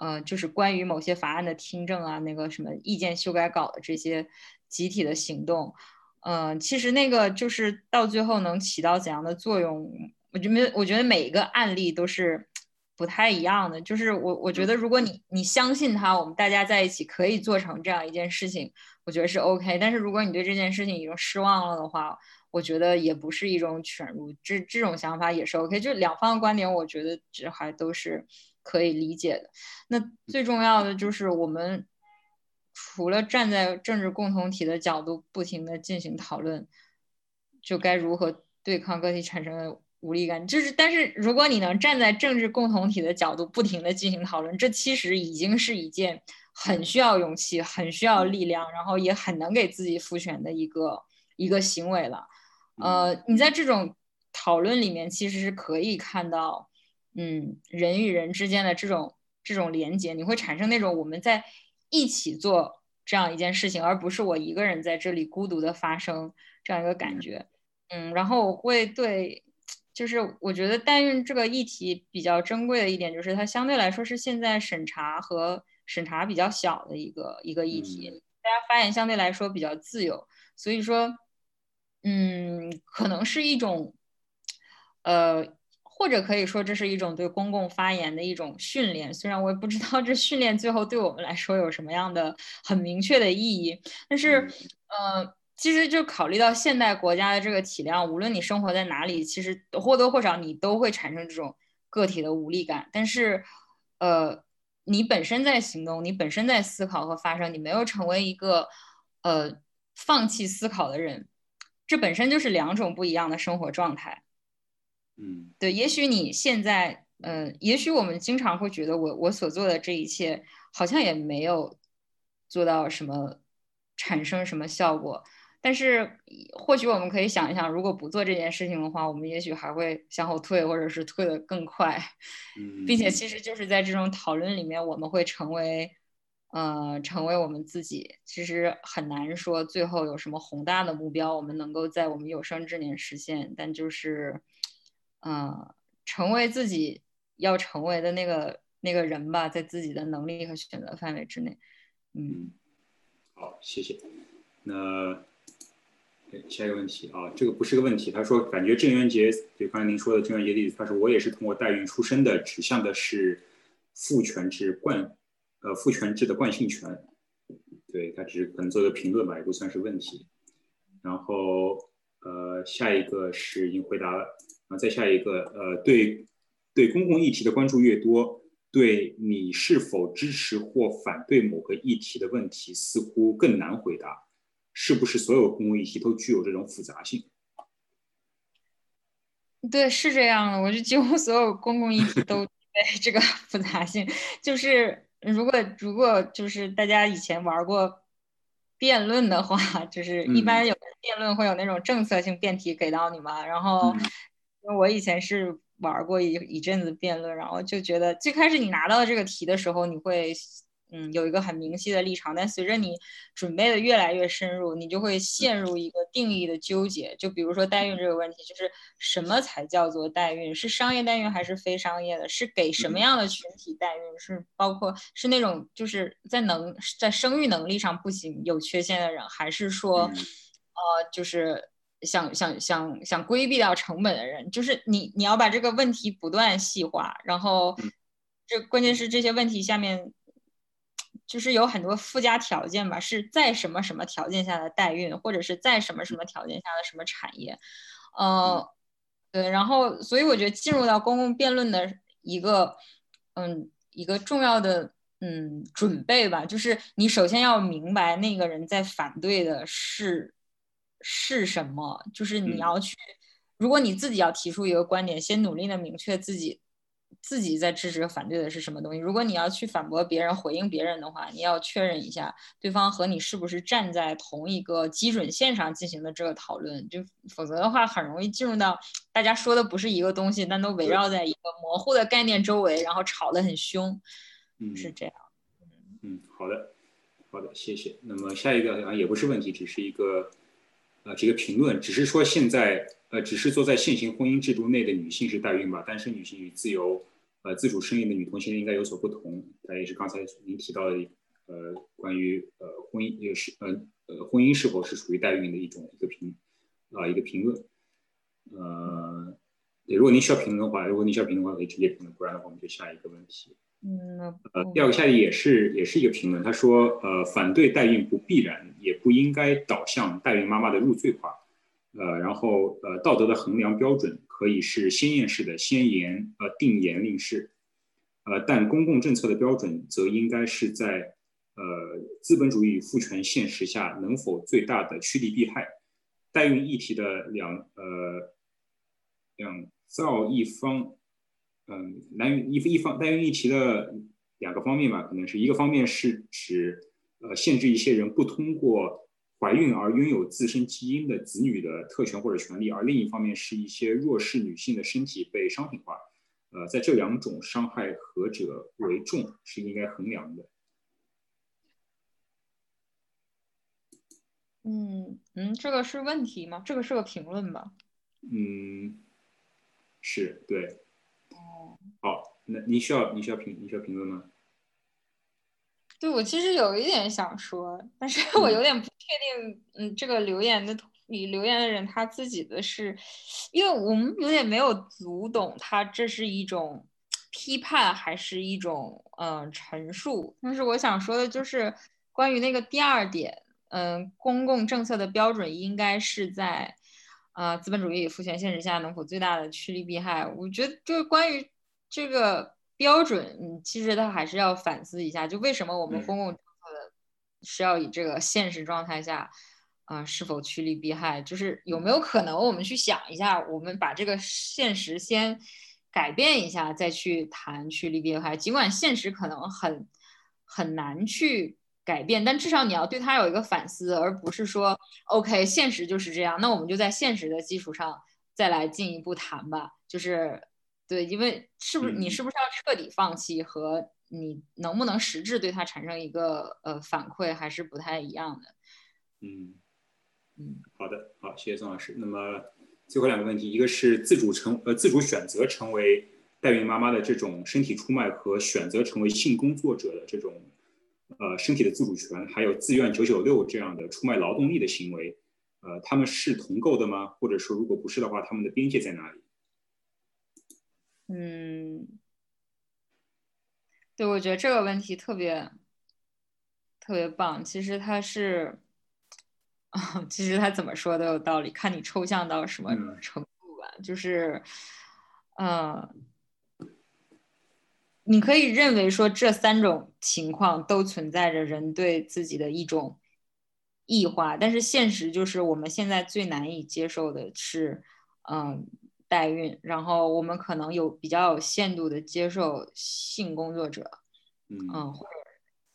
呃，就是关于某些法案的听证啊，那个什么意见修改稿的这些集体的行动，嗯，其实那个就是到最后能起到怎样的作用，我觉得我觉得每一个案例都是不太一样的。就是我我觉得如果你你相信他，我们大家在一起可以做成这样一件事情。我觉得是 OK，但是如果你对这件事情已经失望了的话，我觉得也不是一种犬儒，这这种想法也是 OK。就两方的观点，我觉得这还都是可以理解的。那最重要的就是我们除了站在政治共同体的角度不停的进行讨论，就该如何对抗个体产生的无力感。就是，但是如果你能站在政治共同体的角度不停的进行讨论，这其实已经是一件。很需要勇气，很需要力量，然后也很能给自己赋权的一个一个行为了。呃，你在这种讨论里面，其实是可以看到，嗯，人与人之间的这种这种连接，你会产生那种我们在一起做这样一件事情，而不是我一个人在这里孤独的发生这样一个感觉。嗯，然后我会对，就是我觉得代孕这个议题比较珍贵的一点，就是它相对来说是现在审查和审查比较小的一个一个议题，大家发言相对来说比较自由，所以说，嗯，可能是一种，呃，或者可以说这是一种对公共发言的一种训练。虽然我也不知道这训练最后对我们来说有什么样的很明确的意义，但是，呃，其实就考虑到现代国家的这个体量，无论你生活在哪里，其实或多或少你都会产生这种个体的无力感。但是，呃。你本身在行动，你本身在思考和发声，你没有成为一个呃放弃思考的人，这本身就是两种不一样的生活状态。嗯，对，也许你现在，嗯，也许我们经常会觉得我我所做的这一切好像也没有做到什么产生什么效果。但是，或许我们可以想一想，如果不做这件事情的话，我们也许还会向后退，或者是退得更快。并且，其实就是在这种讨论里面，我们会成为，呃，成为我们自己。其实很难说最后有什么宏大的目标，我们能够在我们有生之年实现。但就是，呃，成为自己要成为的那个那个人吧，在自己的能力和选择范围之内。嗯，好，谢谢。那。下一个问题啊，这个不是个问题。他说，感觉郑渊洁，就刚才您说的郑渊洁例子，他说我也是通过代孕出生的，指向的是父权制惯，呃，父权制的惯性权。对他只是可能做个评论吧，也不算是问题。然后呃，下一个是已经回答了，啊，再下一个，呃，对对公共议题的关注越多，对你是否支持或反对某个议题的问题似乎更难回答。是不是所有公共议题都具有这种复杂性？对，是这样的。我觉得几乎所有公共议题都 [laughs] 具备这个复杂性。就是如果如果就是大家以前玩过辩论的话，就是一般有辩论会有那种政策性辩题给到你嘛。然后因为我以前是玩过一一阵子辩论，然后就觉得最开始你拿到这个题的时候，你会。嗯，有一个很明晰的立场，但随着你准备的越来越深入，你就会陷入一个定义的纠结。就比如说代孕这个问题，就是什么才叫做代孕？是商业代孕还是非商业的？是给什么样的群体代孕？是包括是那种就是在能在生育能力上不行、有缺陷的人，还是说，呃，就是想想想想规避掉成本的人？就是你你要把这个问题不断细化，然后这关键是这些问题下面。就是有很多附加条件吧，是在什么什么条件下的代孕，或者是在什么什么条件下的什么产业，呃，对，然后所以我觉得进入到公共辩论的一个，嗯，一个重要的嗯准备吧，就是你首先要明白那个人在反对的是是什么，就是你要去，如果你自己要提出一个观点，先努力的明确自己。自己在支持和反对的是什么东西？如果你要去反驳别人、回应别人的话，你要确认一下对方和你是不是站在同一个基准线上进行的这个讨论。就否则的话，很容易进入到大家说的不是一个东西，但都围绕在一个模糊的概念周围，然后吵得很凶。嗯，是这样。嗯，好的，好的，谢谢。那么下一个好像也不是问题，只是一个呃这个评论，只是说现在呃只是坐在现行婚姻制度内的女性是代孕吧，单身女性与自由呃自主生育的女同性恋应该有所不同。它也是刚才您提到的呃关于呃婚姻也是呃呃婚姻是否是属于代孕的一种一个评啊一个评论。呃，如果您需要评论的话，如果您需要评论的话可以直接评论，不然的话我们就下一个问题。嗯，呃，第二个下题也是也是一个评论，他说，呃，反对代孕不必然，也不应该导向代孕妈妈的入罪化，呃，然后呃，道德的衡量标准可以是先验式的，先严呃定严令式，呃，但公共政策的标准则应该是在呃资本主义父权现实下能否最大的趋利避害，代孕议题的两呃两造一方。嗯，难于一一方，难于一题的两个方面吧，可能是一个方面是指，呃，限制一些人不通过怀孕而拥有自身基因的子女的特权或者权利，而另一方面是一些弱势女性的身体被商品化，呃，在这两种伤害何者为重是应该衡量的。嗯嗯，这个是问题吗？这个是个评论吧？嗯，是对。好，那你需要你需要评你需要评论吗？对我其实有一点想说，但是我有点不确定。嗯，这个留言的你留言的人他自己的是，因为我们有点没有读懂他这是一种批判还是一种嗯陈述。但是我想说的就是关于那个第二点，嗯，公共政策的标准应该是在。啊，资本主义与父权现实下能否最大的趋利避害？我觉得就是关于这个标准，嗯，其实他还是要反思一下，就为什么我们公共政策的是要以这个现实状态下，啊，是否趋利避害？就是有没有可能我们去想一下，我们把这个现实先改变一下，再去谈趋利避害？尽管现实可能很很难去。改变，但至少你要对他有一个反思，而不是说 OK，现实就是这样，那我们就在现实的基础上再来进一步谈吧。就是对，因为是不是你是不是要彻底放弃和你能不能实质对他产生一个呃反馈，还是不太一样的。嗯嗯，好的，好，谢谢宋老师。那么最后两个问题，一个是自主成呃自主选择成为代孕妈妈的这种身体出卖和选择成为性工作者的这种。呃，身体的自主权，还有自愿九九六这样的出卖劳动力的行为，呃，他们是同构的吗？或者说，如果不是的话，他们的边界在哪里？嗯，对，我觉得这个问题特别特别棒。其实他是，啊，[laughs] 其实他怎么说都有道理，看你抽象到什么程度吧。就是，嗯。你可以认为说这三种情况都存在着人对自己的一种异化，但是现实就是我们现在最难以接受的是，嗯，代孕，然后我们可能有比较有限度的接受性工作者，嗯，或者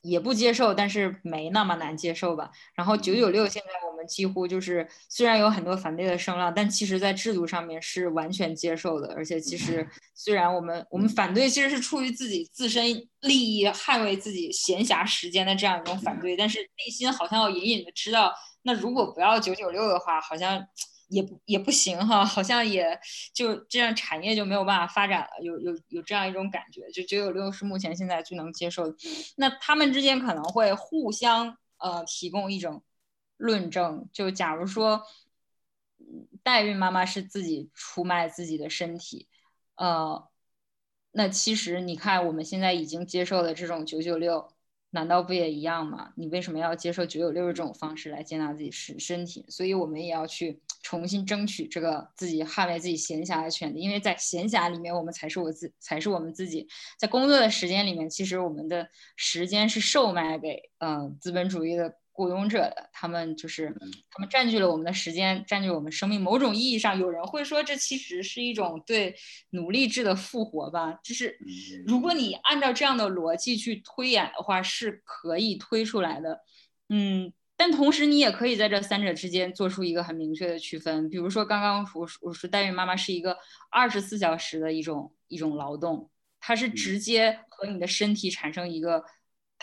也不接受，但是没那么难接受吧。然后九九六现在我们。几乎就是虽然有很多反对的声浪，但其实在制度上面是完全接受的。而且其实虽然我们我们反对，其实是出于自己自身利益，捍卫自己闲暇时间的这样一种反对。但是内心好像要隐隐的知道，那如果不要九九六的话，好像也也不行哈，好像也就这样产业就没有办法发展了。有有有这样一种感觉，就九九六是目前现在最能接受的。那他们之间可能会互相呃提供一种。论证就，假如说代孕妈妈是自己出卖自己的身体，呃，那其实你看我们现在已经接受的这种九九六，难道不也一样吗？你为什么要接受九九六这种方式来接纳自己身身体？所以我们也要去重新争取这个自己捍卫自己闲暇的权利，因为在闲暇里面，我们才是我自才是我们自己，在工作的时间里面，其实我们的时间是售卖给嗯资本主义的。雇佣者的，他们就是他们占据了我们的时间，占据我们生命。某种意义上，有人会说，这其实是一种对奴隶制的复活吧？就是如果你按照这样的逻辑去推演的话，是可以推出来的。嗯，但同时你也可以在这三者之间做出一个很明确的区分。比如说，刚刚我说我说代孕妈妈是一个二十四小时的一种一种劳动，它是直接和你的身体产生一个。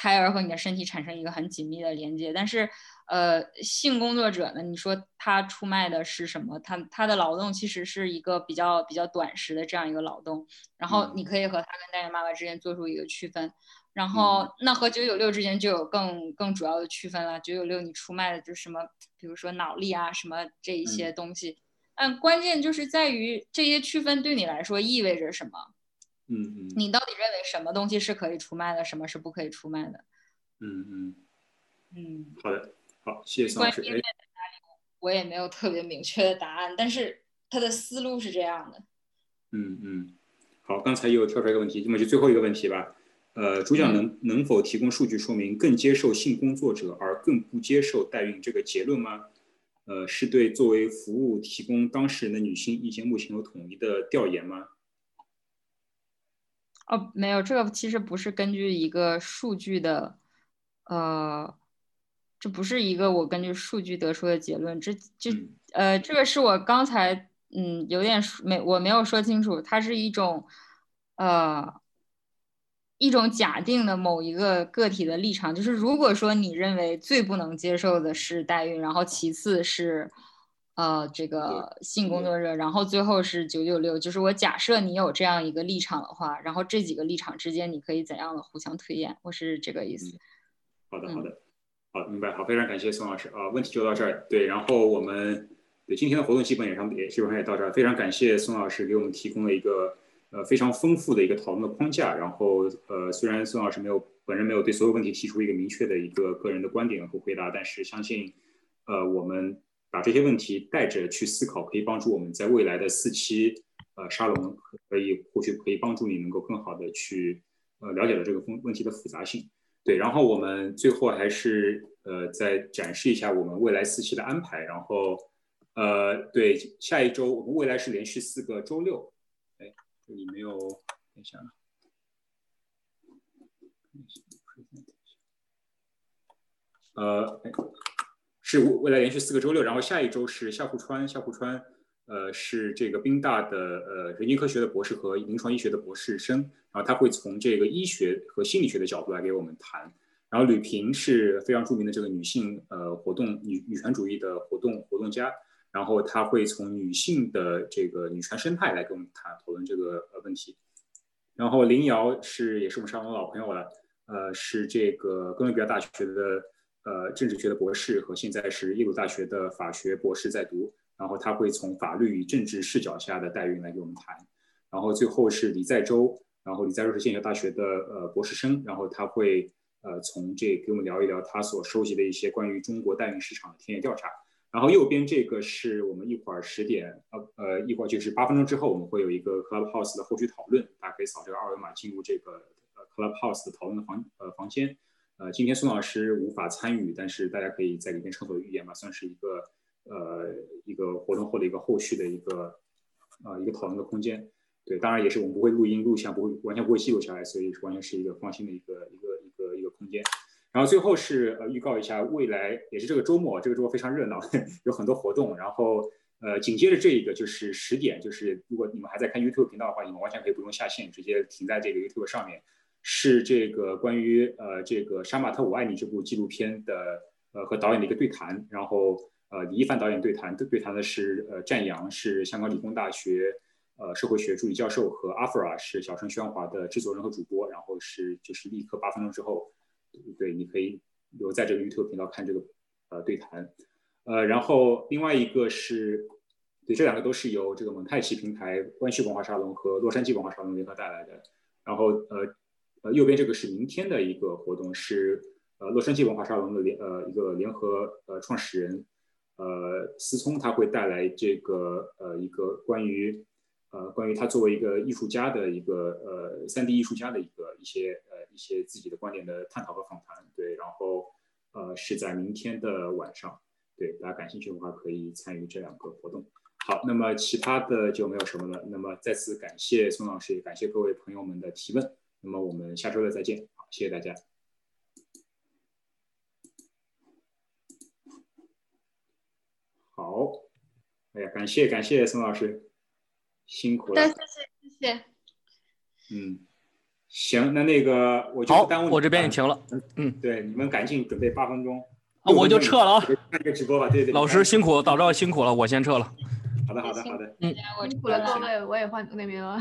胎儿和你的身体产生一个很紧密的连接，但是，呃，性工作者呢，你说他出卖的是什么？他他的劳动其实是一个比较比较短时的这样一个劳动，然后你可以和他跟代孕妈妈之间做出一个区分，然后那和九九六之间就有更更主要的区分了。九九六你出卖的就是什么？比如说脑力啊什么这一些东西，嗯，关键就是在于这些区分对你来说意味着什么？嗯嗯，你到底认为什么东西是可以出卖的，什么是不可以出卖的？嗯嗯嗯，好的。好，谢谢宋老师。我也没有特别明确的答案，但是他的思路是这样的。嗯嗯，好，刚才又跳出来一个问题，那么就最后一个问题吧。呃，主讲能能否提供数据说明更接受性工作者而更不接受代孕这个结论吗？呃，是对作为服务提供当事人的女性意见目前有统一的调研吗？哦，没有，这个其实不是根据一个数据的，呃。这不是一个我根据数据得出的结论，这这呃，这个是我刚才嗯有点没我没有说清楚，它是一种呃一种假定的某一个个体的立场，就是如果说你认为最不能接受的是代孕，然后其次是呃这个性工作者，然后最后是九九六，就是我假设你有这样一个立场的话，然后这几个立场之间你可以怎样的互相推演，我是这个意思。好的，好的。好，明白。好，非常感谢宋老师啊，问题就到这儿。对，然后我们对今天的活动基本也上也基本上也到这儿。非常感谢宋老师给我们提供了一个呃非常丰富的一个讨论的框架。然后呃，虽然宋老师没有本人没有对所有问题提出一个明确的一个个人的观点和回答，但是相信呃我们把这些问题带着去思考，可以帮助我们在未来的四期呃沙龙可以或许可以帮助你能够更好的去呃了解到这个问问题的复杂性。对，然后我们最后还是呃再展示一下我们未来四期的安排。然后呃，对，下一周我们未来是连续四个周六。哎，这里没有，等一下。呃，是未来连续四个周六，然后下一周是夏户川，夏户川。呃，是这个宾大的呃神经科学的博士和临床医学的博士生，然后他会从这个医学和心理学的角度来给我们谈。然后吕萍是非常著名的这个女性呃活动女女权主义的活动活动家，然后他会从女性的这个女权生态来跟我们谈讨论这个呃问题。然后林瑶是也是我们沙龙的老朋友了，呃，是这个哥伦比亚大学的呃政治学的博士和现在是耶鲁大学的法学博士在读。然后他会从法律与政治视角下的代孕来给我们谈，然后最后是李在洲，然后李在洲是剑桥大学的呃博士生，然后他会呃从这给我们聊一聊他所收集的一些关于中国代孕市场的田野调查，然后右边这个是我们一会儿十点呃呃一会儿就是八分钟之后我们会有一个 Clubhouse 的后续讨论，大家可以扫这个二维码进入这个呃 Clubhouse 的讨论的房呃房间，呃今天宋老师无法参与，但是大家可以在里面畅所欲言吧，算是一个。呃，一个活动后的一个后续的一个呃一个讨论的空间，对，当然也是我们不会录音录像，不会完全不会记录下来，所以是完全是一个放心的一个一个一个一个空间。然后最后是呃预告一下，未来也是这个周末，这个周末非常热闹，[laughs] 有很多活动。然后呃紧接着这一个就是十点，就是如果你们还在看 YouTube 频道的话，你们完全可以不用下线，直接停在这个 YouTube 上面，是这个关于呃这个《杀马特我爱你》这部纪录片的呃和导演的一个对谈，然后。呃，李一凡导演对谈对对谈的是呃，战阳是香港理工大学呃社会学助理教授和阿弗拉是小声喧哗的制作人和主播，然后是就是立刻八分钟之后，对，你可以留在这个 YouTube 频道看这个呃对谈，呃，然后另外一个是对这两个都是由这个蒙太奇平台湾区文化沙龙和洛杉矶文化沙龙联合带来的，然后呃右边这个是明天的一个活动是呃洛杉矶文化沙龙的联呃一个联合呃创始人。呃，思聪他会带来这个呃一个关于呃关于他作为一个艺术家的一个呃三 D 艺术家的一个一些呃一些自己的观点的探讨和访谈，对，然后呃是在明天的晚上，对，大家感兴趣的话可以参与这两个活动。好，那么其他的就没有什么了。那么再次感谢宋老师，也感谢各位朋友们的提问。那么我们下周六再见，好，谢谢大家。好，哎呀，感谢感谢宋老师，辛苦了。谢谢谢谢。嗯，行，那那个我就不耽误。我这边也停了。嗯，对，你们赶紧准备八分钟。我就撤了啊。看这个直播吧，对对。老师辛苦，早知道辛苦了，我先撤了。好的，好的，好的。嗯，辛苦了各位，我也换那边了。